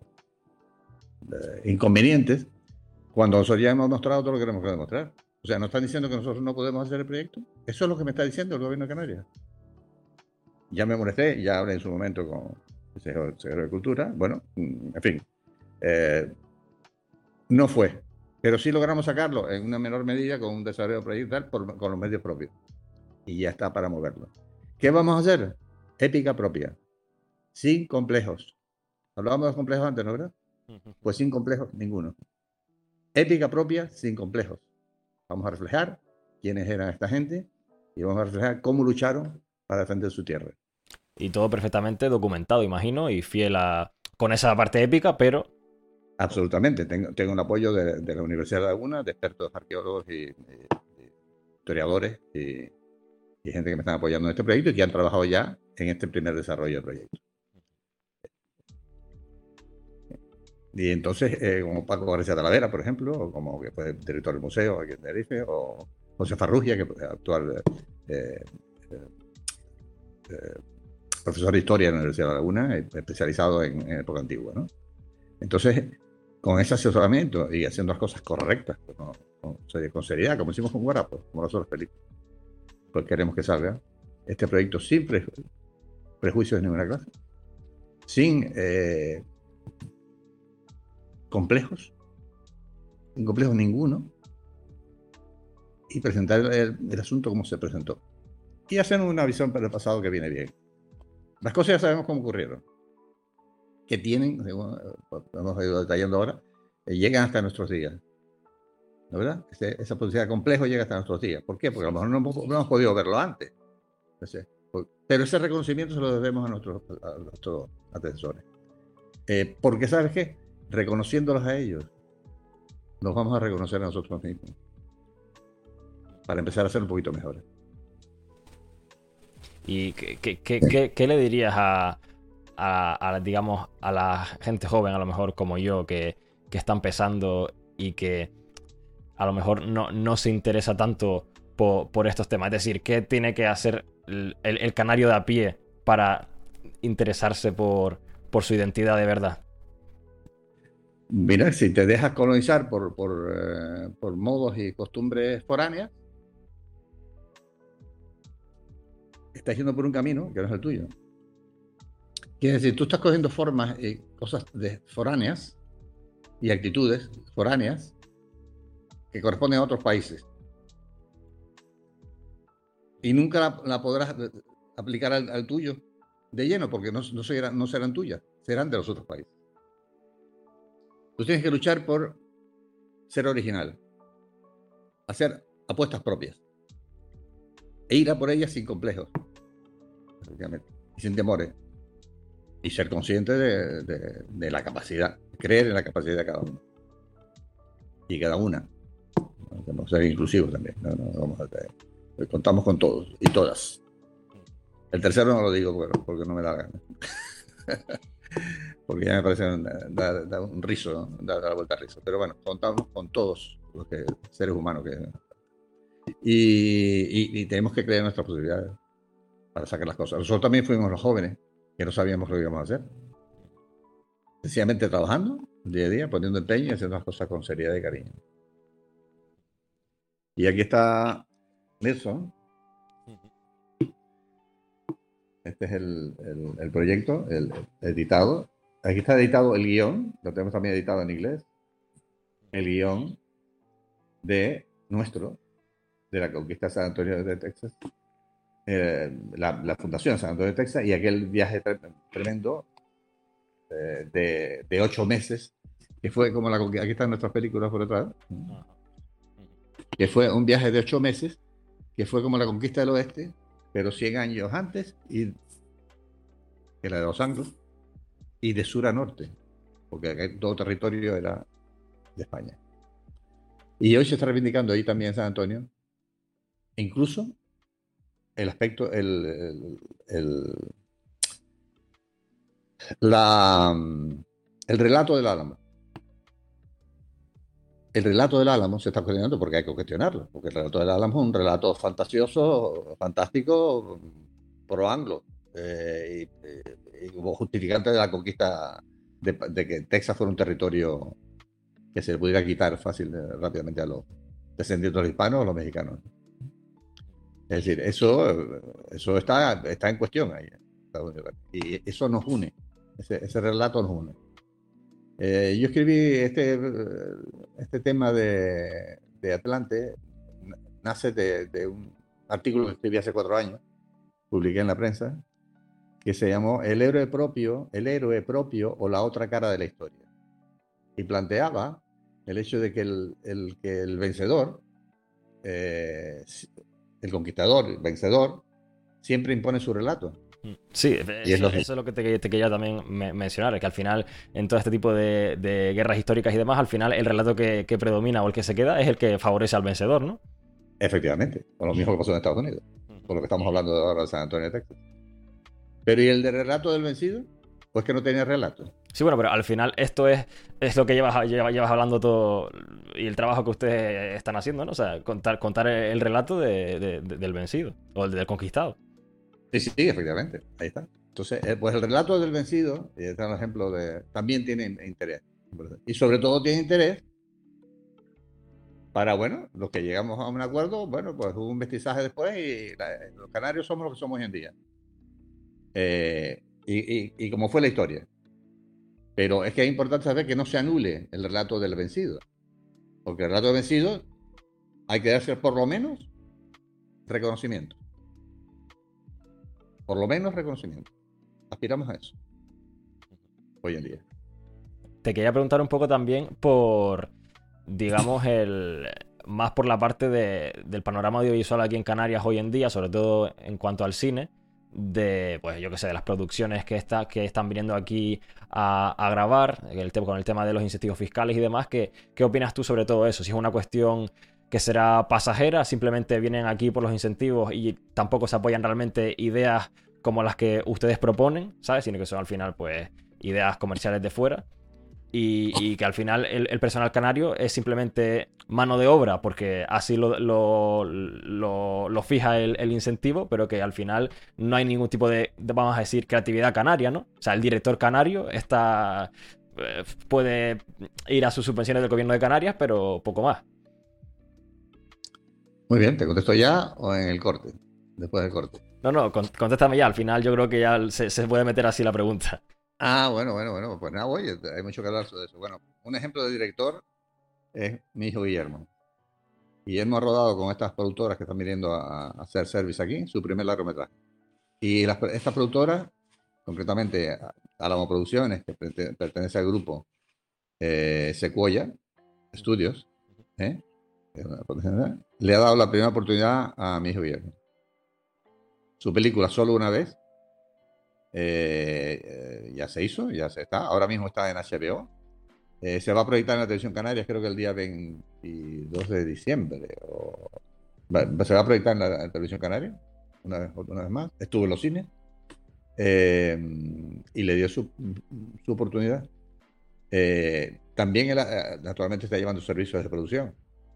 eh, inconvenientes cuando nosotros ya hemos mostrado todo lo que tenemos que demostrar. O sea, ¿nos están diciendo que nosotros no podemos hacer el proyecto? Eso es lo que me está diciendo el gobierno de Canarias. Ya me molesté, ya hablé en su momento con el secretario de Cultura. Bueno, mm, en fin, no fue pero sí logramos sacarlo en una menor medida con un desarrollo proyectal por, con los medios propios. Y ya está para moverlo. ¿Qué vamos a hacer? Épica propia. Sin complejos. Hablábamos de complejos antes, ¿no verdad? Pues sin complejos, ninguno. Épica propia, sin complejos. Vamos a reflejar quiénes eran esta gente y vamos a reflejar cómo lucharon para defender su tierra. Y todo perfectamente documentado, imagino, y fiel a con esa parte épica, pero Absolutamente. Tengo, tengo un apoyo de, la Universidad de Laguna, de expertos arqueólogos y, historiadores y, gente que me están apoyando en este proyecto y que han trabajado ya en este primer desarrollo del proyecto. Y entonces, eh, como Paco García Talavera, por ejemplo, o como que fue director del museo aquí en Tenerife, o José Farrugia, que es actual eh, eh, profesor de historia en la Universidad de Laguna, especializado en, en época antigua. ¿no? Entonces, con ese asesoramiento y haciendo las cosas correctas, con, seriedad, como hicimos con Guarapo, como las otras películas, pues queremos que salga este proyecto sin prejuicios de ninguna clase, sin eh, complejos, sin complejos ninguno, y presentar el, asunto como se presentó. Y hacer una visión para el pasado que viene bien. Las cosas ya sabemos cómo ocurrieron que tienen, según eh, hemos ido detallando ahora, eh, llegan hasta nuestros días. ¿No verdad? esa posibilidad complejo llega hasta nuestros días. ¿Por qué? Porque a lo mejor no hemos, podido verlo antes. Pero ese reconocimiento se lo debemos a nuestros, a atensores. Eh, porque, ¿sabes qué? Reconociéndolos a ellos, nos vamos a reconocer a nosotros mismos. Para empezar a ser un poquito mejores. ¿Y qué, le dirías a, digamos, a la gente joven, a lo mejor como yo, que, está empezando y que a lo mejor no, se interesa tanto por, estos temas? Es decir, ¿qué tiene que hacer el, canario de a pie para interesarse por, por su identidad de verdad? Mira, si te dejas colonizar por, por, eh, por modos y costumbres foráneas, estás yendo por un camino que no es el tuyo. Quiere decir, tú estás cogiendo formas y cosas foráneas y actitudes foráneas que corresponden a otros países. Y nunca la, podrás aplicar al, tuyo de lleno, porque no, no, serán, tuyas, serán de los otros países. Tú tienes que luchar por ser original, hacer apuestas propias e ir a por ellas sin complejos y sin temores. Y ser consciente de, la capacidad, creer en la capacidad de cada uno. Y cada una. Tenemos ser inclusivos también. contamos con todos y todas. El tercero no lo digo porque, no me da gana. porque ya me parece dar, un riso, dar la vuelta a riso. Pero bueno, contamos con todos los que, seres humanos que. Y, y, tenemos que creer nuestras posibilidades para sacar las cosas. Nosotros también fuimos los jóvenes que no sabíamos lo que íbamos a hacer. Sencillamente trabajando día a día, poniendo empeño y haciendo las cosas con seriedad y cariño. Y aquí está Nelson. Este es el, el, proyecto, el, editado. Aquí está editado el guion, lo tenemos también editado en inglés. El guion de nuestro, de la conquista de San Antonio de Texas. Eh, la, Fundación San Antonio de Texas y aquel viaje tremendo eh, de, ocho meses, que fue como la aquí están nuestras películas por detrás, que fue un viaje de ocho meses, que fue como la conquista del oeste, pero 100 años antes, y que la de los anglos, y de sur a norte, porque todo territorio era de España. Y hoy se está reivindicando ahí también en San Antonio, incluso el aspecto, el, la, el relato del Álamo. El relato del Álamo se está cuestionando porque hay que cuestionarlo, porque el relato del Álamo es un relato fantasioso, fantástico, pro anglo, eh, y, como justificante de la conquista de, que Texas fuera un territorio que se le pudiera quitar fácil, eh, rápidamente a los descendientes de hispanos o los mexicanos. Es decir, eso, eso está, está en cuestión ahí. Y eso nos une, ese, relato nos une. Eh, yo escribí este, este tema de, Atlante, nace de, un artículo que escribí hace cuatro años, publiqué en la prensa, que se llamó El héroe propio, el héroe propio o la otra cara de la historia. Y planteaba el hecho de que el, que el vencedor eh, el conquistador, el vencedor, siempre impone su relato. Sí, eso, es lo que te, quería también mencionar, que al final, en todo este tipo de, guerras históricas y demás, al final el relato que, predomina o el que se queda es el que favorece al vencedor, ¿no? Efectivamente, con lo mismo que pasó en Estados Unidos, con lo que estamos hablando ahora de San Antonio de Texas. Pero ¿y el de relato del vencido? Pues que no tenía relato. Sí, bueno, pero al final esto es, es lo que llevas, llevas, hablando todo y el trabajo que ustedes están haciendo, ¿no? O sea, contar, contar el relato del vencido o el del conquistado. Sí, sí, efectivamente. Ahí está. Entonces, eh, pues el relato del vencido, y este es un ejemplo de, también tiene interés. Y sobre todo tiene interés para, bueno, los que llegamos a un acuerdo, bueno, pues hubo un mestizaje después y los canarios somos lo que somos hoy en día. Eh, y, y, como fue la historia. Pero es que es importante saber que no se anule el relato del vencido. Porque el relato del vencido hay que darse por lo menos reconocimiento. Por lo menos reconocimiento. Aspiramos a eso. Hoy en día. Te quería preguntar un poco también por, digamos, el más por la parte del panorama audiovisual aquí en Canarias hoy en día, sobre todo en cuanto al cine de, pues yo qué sé, de las producciones que, está, que están viniendo aquí a, grabar, el con el tema de los incentivos fiscales y demás, ¿qué, ¿qué opinas tú sobre todo eso? Si es una cuestión que será pasajera, simplemente vienen aquí por los incentivos y tampoco se apoyan realmente ideas como las que ustedes proponen, ¿sabes? Sino que son al final, pues, ideas comerciales de fuera. Y, que al final el, personal canario es simplemente mano de obra, porque así lo, lo, fija el, incentivo, pero que al final no hay ningún tipo de, vamos a decir, creatividad canaria, ¿no? O sea, el director canario está, eh, puede ir a sus subvenciones del gobierno de Canarias, pero poco más. Muy bien, ¿te contesto ya o en el corte? Después del corte. No, no, contéstame ya. Al final yo creo que ya se, se puede meter así la pregunta. Ah, bueno, bueno, bueno, pues nada, oye, hay mucho que hablar sobre eso. Bueno, un ejemplo de director es mi hijo Guillermo. Guillermo ha rodado con estas productoras que están viniendo a, hacer service aquí, su primer largometraje. Y las, estas productoras, concretamente Alamo Producciones, que pertenece al grupo eh, Sequoia Studios, ¿eh? Le ha dado la primera oportunidad a mi hijo Guillermo. Su película Solo una vez eh, eh, ya se hizo, ya se está. Ahora mismo está en HBO. Eh, se va a proyectar en la televisión canaria, creo que el día 22 de diciembre. se va a proyectar en la, televisión canaria, una vez, una vez más. Estuvo en los cines y le dio su, su oportunidad. también él, naturalmente está llevando servicios de producción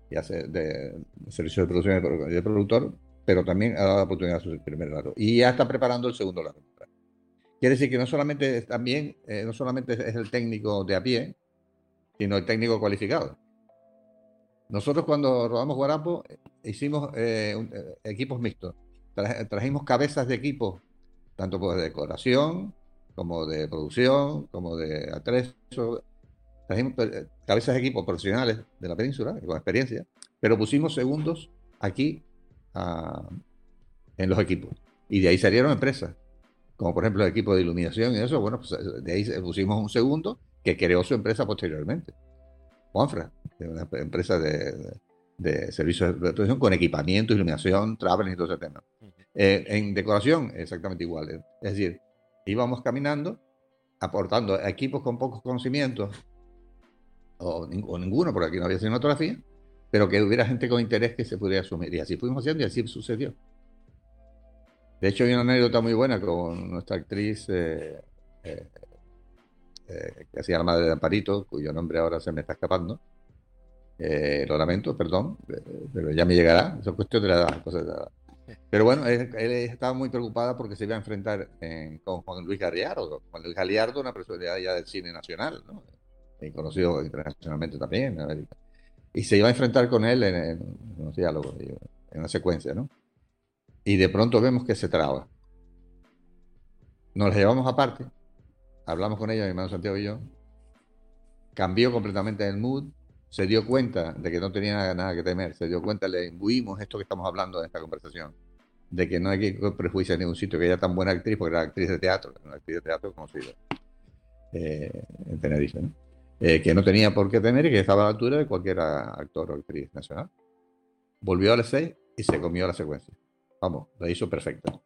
y hace de, servicios de producción y de productor, pero también ha dado la oportunidad a su primer lado. Y ya está preparando el segundo lado. Quiere decir que no solamente también, eh, no solamente es el técnico de a pie, sino el técnico cualificado. Nosotros cuando rodamos Guarapo hicimos eh, eh, equipos mixtos. trajimos cabezas de equipo, tanto de decoración, como de producción, como de atrezo. Trajimos cabezas de equipo profesionales de la península, con experiencia, pero pusimos segundos aquí ah, en los equipos. Y de ahí salieron empresas como por ejemplo el equipo de iluminación y eso, bueno, pues de ahí pusimos un segundo que creó su empresa posteriormente. Juanfra, una empresa de, de, servicios de producción con equipamiento, iluminación, travel y todo ese tema. Eh, en decoración, exactamente igual. Es decir, íbamos caminando, aportando equipos con pocos conocimientos, o, ninguno, porque aquí no había cinematografía, pero que hubiera gente con interés que se pudiera asumir. Y así fuimos haciendo y así sucedió. De hecho, hay una anécdota muy buena con nuestra actriz eh, eh, eh, que hacía la madre de Amparito, cuyo nombre ahora se me está escapando. lo lamento, perdón, pero ya me llegará. Eso es cuestión de la edad. Pero bueno, él, estaba muy preocupada porque se iba a enfrentar con Juan Luis Galliardo. Juan Luis Galliardo, una personalidad ya del cine nacional, ¿no? Conocido internacionalmente también en América. Y se iba a enfrentar con él en, en unos diálogos, en una secuencia, ¿no? y de pronto vemos que se traba. Nos la llevamos aparte, hablamos con ella, mi hermano Santiago y yo, cambió completamente el mood, se dio cuenta de que no tenía nada, que temer, se dio cuenta, le imbuimos esto que estamos hablando en esta conversación, de que no hay que prejuiciar en ningún sitio, que ella tan buena actriz, porque era actriz de teatro, una actriz de teatro conocida eh, en Tenerife, eh, que no tenía por qué temer y que estaba a la altura de cualquier actor o actriz nacional. Volvió a las seis y se comió la secuencia. Vamos, lo hizo perfecto.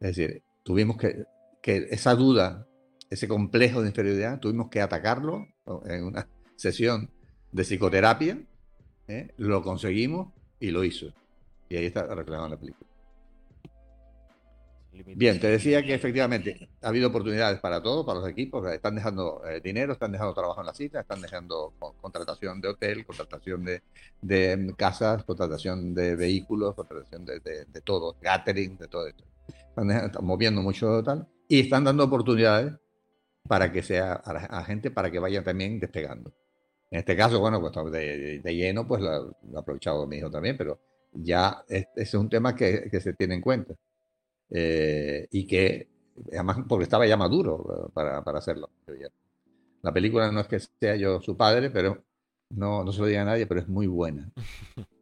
Es decir, tuvimos que, que esa duda, ese complejo de inferioridad, tuvimos que atacarlo en una sesión de psicoterapia, ¿eh? lo conseguimos y lo hizo. Y ahí está reclamando la película. Bien, te decía que efectivamente ha habido oportunidades para todos, para los equipos, están dejando eh, dinero, están dejando trabajo en la cita, están dejando contratación de hotel, contratación de, casas, contratación de vehículos, contratación de, todo, catering, de todo esto. Están, moviendo mucho tal y están dando oportunidades para que sea a, gente para que vaya también despegando. En este caso, bueno, pues de, lleno, pues lo, ha aprovechado mi hijo también, pero ya ese es un tema que se tiene en cuenta. Eh, y que, además, porque estaba ya maduro para, para, hacerlo. La película no es que sea yo su padre, pero no, no se lo diga a nadie, pero es muy buena.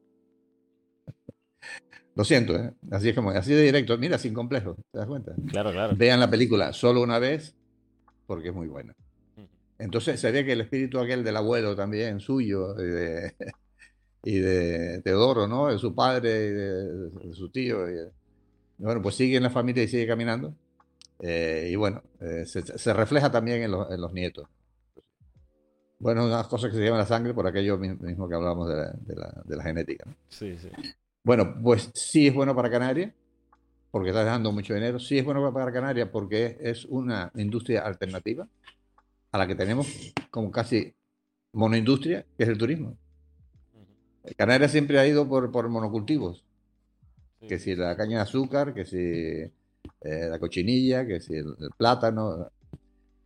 Lo siento, ¿eh? así es como, así de directo, mira, sin complejo, ¿te das cuenta? Claro, claro. Vean la película solo una vez porque es muy buena. Entonces se ve que el espíritu aquel del abuelo también, suyo, y de, y de Teodoro, ¿no? De su padre, y de, su tío, y bueno, pues sigue en la familia y sigue caminando. y bueno, se, refleja también en, los nietos. Bueno, unas cosas que se llaman la sangre por aquello mismo que hablábamos de la, genética. Sí, sí. Bueno, pues sí es bueno para Canarias, porque está dejando mucho dinero. Sí es bueno para Canarias porque es una industria alternativa a la que tenemos como casi monoindustria, que es el turismo. Canarias siempre ha ido por, por monocultivos. Que si la caña de azúcar, que si eh, la cochinilla, que si el, plátano.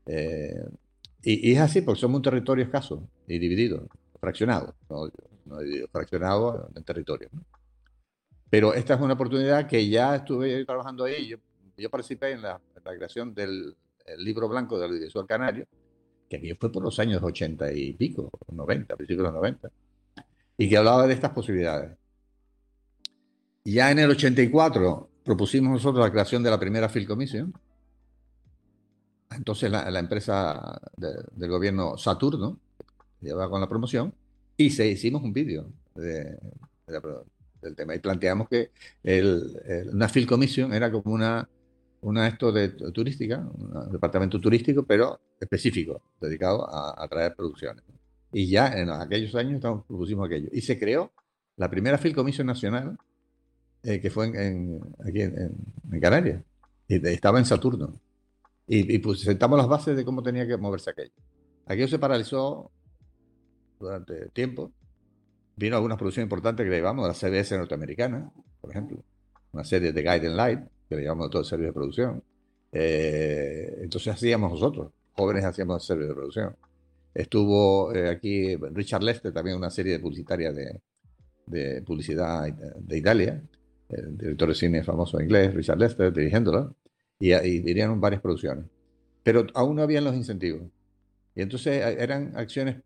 Eh, y, es así porque somos un territorio escaso y dividido, fraccionado, no, fraccionado en territorio. Pero esta es una oportunidad que ya estuve trabajando ahí. Yo, yo participé en la, creación del libro blanco del audiovisual canario, que aquí fue por los años 80 y pico, 90, principios de los 90, y que hablaba de estas posibilidades. Ya en el 84 propusimos nosotros la creación de la primera Film Commission, entonces la, empresa del gobierno Saturno llevaba con la promoción y se hicimos un vídeo del tema y planteamos que una Field Commission era como una, una esto de turística, un departamento turístico, pero específico, dedicado a, traer producciones. Y ya en aquellos años estamos, propusimos aquello. Y se creó la primera Field Commission nacional, eh, que fue en, aquí en, en Canarias. Y estaba en Saturno y, pues sentamos las bases de cómo tenía que moverse aquello. Aquello se paralizó durante tiempo. Vino algunas producciones importantes que le llevamos, la CBS norteamericana, por ejemplo, una serie de Guide and Light, que le llevamos todo el servicio de producción. Eh, entonces hacíamos nosotros, jóvenes hacíamos el servicio de producción. Estuvo eh, aquí Richard Lester, también una serie de publicitaria de, de publicidad de Italia, el director de cine famoso inglés, Richard Lester, dirigiéndola y, y dirían varias producciones. Pero aún no habían los incentivos. Y entonces eh, eran acciones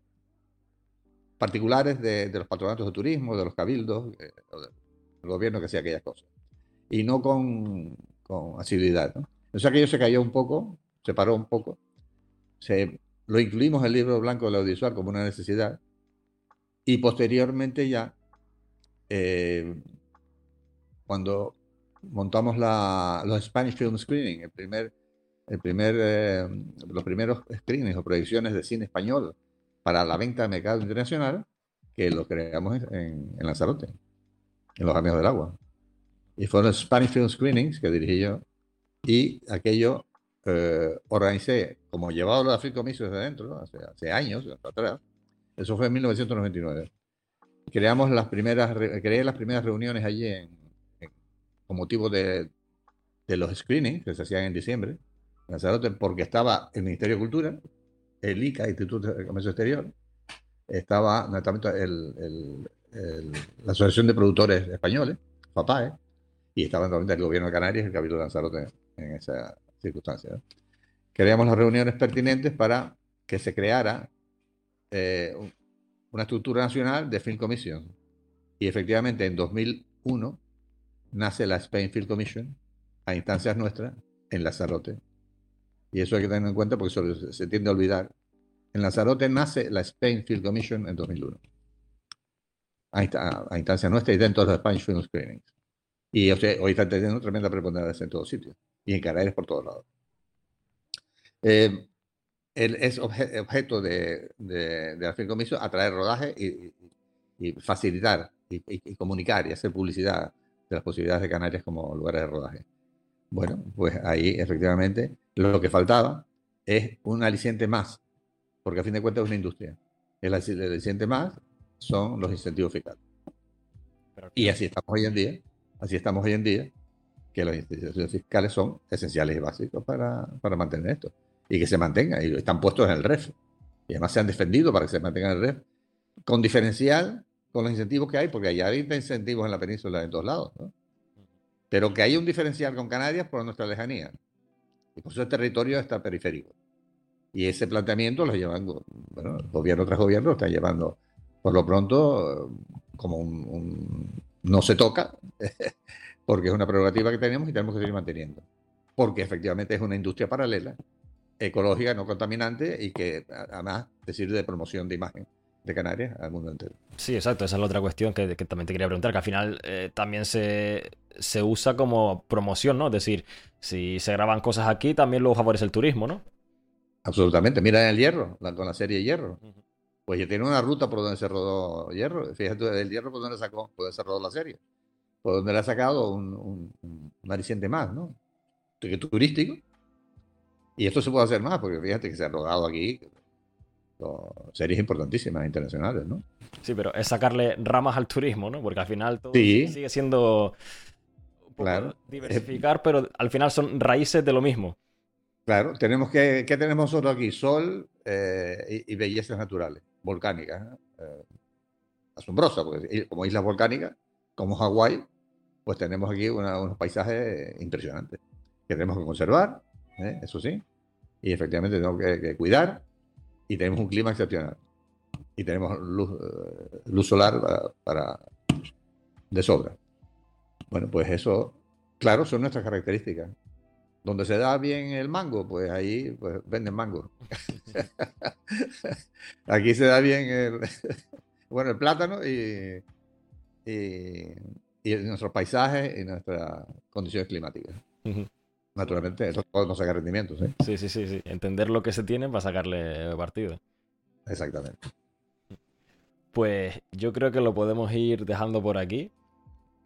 particulares de, los patronatos de turismo, de los cabildos, eh, del gobierno que hacía aquellas cosas. Y no con, con asiduidad. ¿no? Entonces aquello se cayó un poco, se paró un poco. Se, lo incluimos en el libro blanco del audiovisual como una necesidad. Y posteriormente ya, eh, cuando montamos la, los Spanish Film Screening, el primer, el primer, eh, los primeros screenings o proyecciones de cine español para la venta de mercado internacional, que lo creamos en, en Lanzarote, en los Amigos del Agua. Y fueron los Spanish Film Screenings que dirigí yo, y aquello eh, organicé, como llevado Film Commission desde dentro, hace, hace años, atrás, eso fue en 1999. Creamos las primeras, creé las primeras reuniones allí en, con motivo de, los screenings que se hacían en diciembre, porque estaba el Ministerio de Cultura, el ICA, Instituto de Comercio Exterior, estaba el, la Asociación de Productores Españoles, FAPAE, y estaba también el Gobierno de Canarias el Cabildo de Lanzarote en esa circunstancia. Creamos las reuniones pertinentes para que se creara eh, una estructura nacional de Film Commission. Y efectivamente en 2001 nace la Spain Field Commission a instancias nuestras en Lanzarote. Y eso hay que tener en cuenta porque se, tiende a olvidar. En Lanzarote nace la Spain Field Commission en 2001. A, a instancias nuestras y dentro de los Spanish Film Screenings. Y hoy está teniendo tremenda preponderancia en todos sitios. Y en Canarias por todos lados. Eh, es objeto de, la Film Commission atraer rodaje y, facilitar y, comunicar y hacer publicidad de las posibilidades de Canarias como lugares de rodaje. Bueno, pues ahí efectivamente lo que faltaba es un aliciente más, porque a fin de cuentas es una industria. El aliciente más son los incentivos fiscales. Y así estamos hoy en día, así estamos hoy en día, que los incentivos fiscales son esenciales y básicos para, para mantener esto. Y que se mantengan, y están puestos en el REF. Y además se han defendido para que se mantengan en el REF, con diferencial con los incentivos que hay, porque allá hay incentivos en la península en todos lados, pero que hay un diferencial con Canarias por nuestra lejanía. Y por eso el territorio está periférico. Y ese planteamiento lo llevan, bueno, gobierno tras gobierno lo está llevando, por lo pronto, como un, no se toca, porque es una prerrogativa que tenemos y tenemos que seguir manteniendo. Porque efectivamente es una industria paralela, ecológica, no contaminante y que además te sirve de promoción de imagen de Canarias al mundo entero. Sí, exacto, esa es la otra cuestión que, también te quería preguntar, que al final eh, también se, se usa como promoción, ¿no? Es decir, si se graban cosas aquí, también lo favorece el turismo, ¿no? Absolutamente. Mira en el Hierro, con la serie Hierro. Pues ya tiene una ruta por donde se rodó Hierro. Fíjate, el Hierro por donde sacó, por donde se rodó la serie. Por donde le ha sacado un, un, más, ¿no? Turístico. Y esto se puede hacer más, porque fíjate que se ha rodado aquí series importantísimas internacionales, ¿no? Sí, pero es sacarle ramas al turismo, ¿no? Porque al final todo sigue siendo claro. diversificar, pero al final son raíces de lo mismo. Claro, tenemos que, ¿qué tenemos nosotros aquí? Sol eh, y, bellezas naturales, volcánicas. Eh, asombrosas, porque como islas volcánicas, como Hawái, pues tenemos aquí unos paisajes impresionantes que tenemos que conservar, ¿eh? eso sí, y efectivamente tenemos que cuidar y tenemos un clima excepcional. Y tenemos luz, eh, luz solar para, de sobra. Bueno, pues eso, claro, son nuestras características. Donde se da bien el mango, pues ahí pues, venden mango. Aquí se da bien el, bueno, el plátano y, y, y nuestros paisajes y nuestras condiciones climáticas. Naturalmente, eso podemos sacar rendimientos. ¿eh? Sí, sí, sí, sí. Entender lo que se tiene para sacarle partido. Exactamente. Pues yo creo que lo podemos ir dejando por aquí.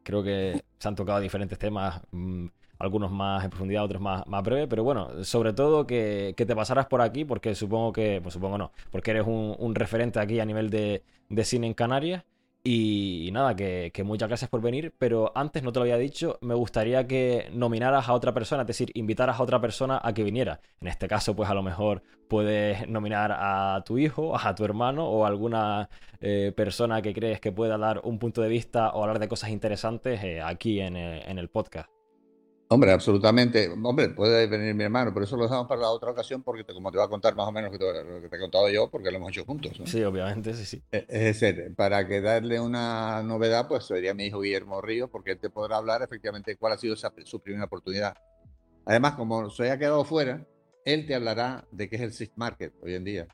Creo que se han tocado diferentes temas, mm, algunos más en profundidad, otros más, más breves, pero bueno, sobre todo que, te pasaras por aquí, porque supongo que, pues supongo no, porque eres un, referente aquí a nivel de, de cine en Canarias. Y, nada, que, muchas gracias por venir, pero antes no te lo había dicho, me gustaría que nominaras a otra persona, es decir, invitaras a otra persona a que viniera. En este caso, pues a lo mejor puedes nominar a tu hijo, a tu hermano o a alguna eh, persona que crees que pueda dar un punto de vista o hablar de cosas interesantes eh, aquí en el podcast. Hombre, absolutamente. Hombre, puede venir mi hermano, pero eso lo dejamos para la otra ocasión porque como te voy a contar más o menos lo que te he contado yo, porque lo hemos hecho juntos. Sí, obviamente, sí, sí. E, es decir, para que darle una novedad, pues sería mi hijo Guillermo Ríos, porque él te podrá hablar efectivamente cuál ha sido su primera oportunidad. Además, como se haya quedado fuera, él te hablará de qué es el Six Market hoy en día,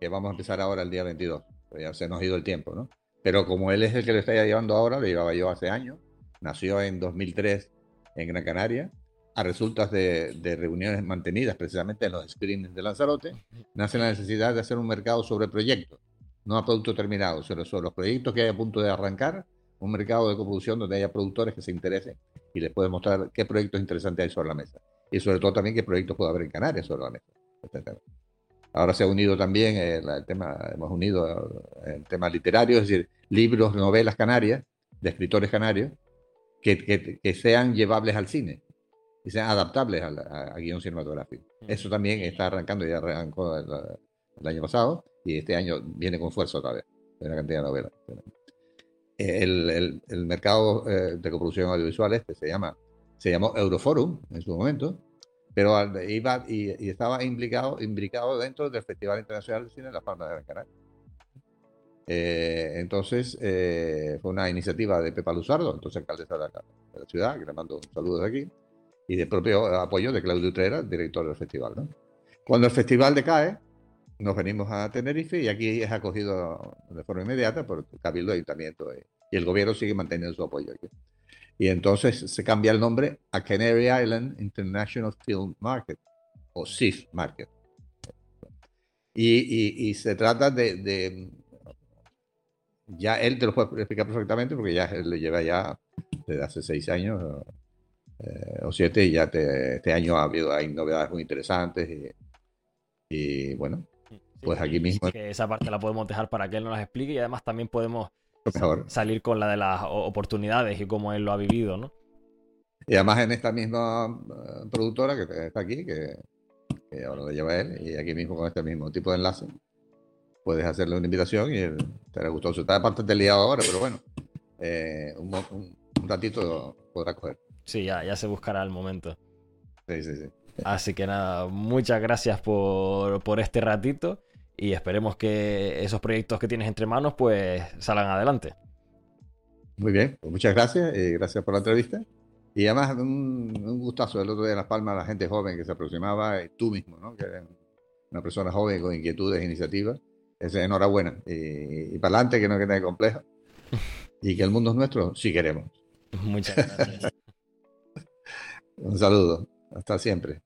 que vamos a empezar ahora el día 22. Pues ya se nos ha ido el tiempo, ¿no? Pero como él es el que lo está llevando ahora, lo llevaba yo hace años, nació en 2003 en Gran Canaria, a resultas de, reuniones mantenidas precisamente en los screenings de Lanzarote, nace la necesidad de hacer un mercado sobre proyectos, no a producto terminado, sino sobre los proyectos que hay a punto de arrancar, un mercado de coproducción donde haya productores que se interesen y les puede mostrar qué proyectos interesantes hay sobre la mesa. Y sobre todo también qué proyectos puede haber en Canarias sobre la mesa. Ahora se ha unido también el, tema, hemos unido el tema literario, es decir, libros, novelas canarias, de escritores canarios, que, sean llevables al cine y sean adaptables a, guion cinematográfico. Eso también está arrancando, ya arrancó el, año pasado y este año viene con fuerza otra vez, una cantidad de novelas. El, el, mercado eh, de coproducción audiovisual este se llama se llamó Euroforum en su momento, pero iba y, estaba implicado, implicado dentro del Festival Internacional de Cine de La Palma de Gran Canaria. Eh, entonces, eh, fue una iniciativa de Pepa Luzardo, entonces alcaldesa de la, de la ciudad, que le mando saludos de aquí, y de propio apoyo de Claudio Utrera, director del festival. ¿no? Cuando el festival decae, nos venimos a Tenerife y aquí es acogido de forma inmediata por Cabildo Ayuntamiento y, el gobierno sigue manteniendo su apoyo aquí. Y entonces se cambia el nombre a Canary Island International Film Market o CIF Market. Y, y, se trata de, ya él te lo puede explicar perfectamente porque ya le lleva ya desde hace seis años eh, o siete y ya este año ha habido hay novedades muy interesantes y, bueno, pues aquí mismo. Que esa parte la podemos dejar para que él nos las explique y además también podemos salir con la de las oportunidades y cómo él lo ha vivido, ¿no? Y además en esta misma eh, productora que está aquí, que, ahora lo lleva él, y aquí mismo con este mismo tipo de enlace, puedes hacerle una invitación y estará gustoso. Está bastante liado ahora, pero bueno, eh, un, ratito podrá coger. Sí, ya, ya se buscará el momento. Sí, sí, sí. Así que nada, muchas gracias por, por este ratito y esperemos que esos proyectos que tienes entre manos pues salgan adelante. Muy bien, pues muchas gracias y gracias por la entrevista. Y además un, un gustazo el otro día en Las Palmas, la gente joven que se aproximaba, y tú mismo, ¿no? que eres una persona joven con inquietudes e iniciativas es enhorabuena. Y, y para adelante, que no quede complejo. Y que el mundo es nuestro si queremos. Muchas gracias. Un saludo. Hasta siempre.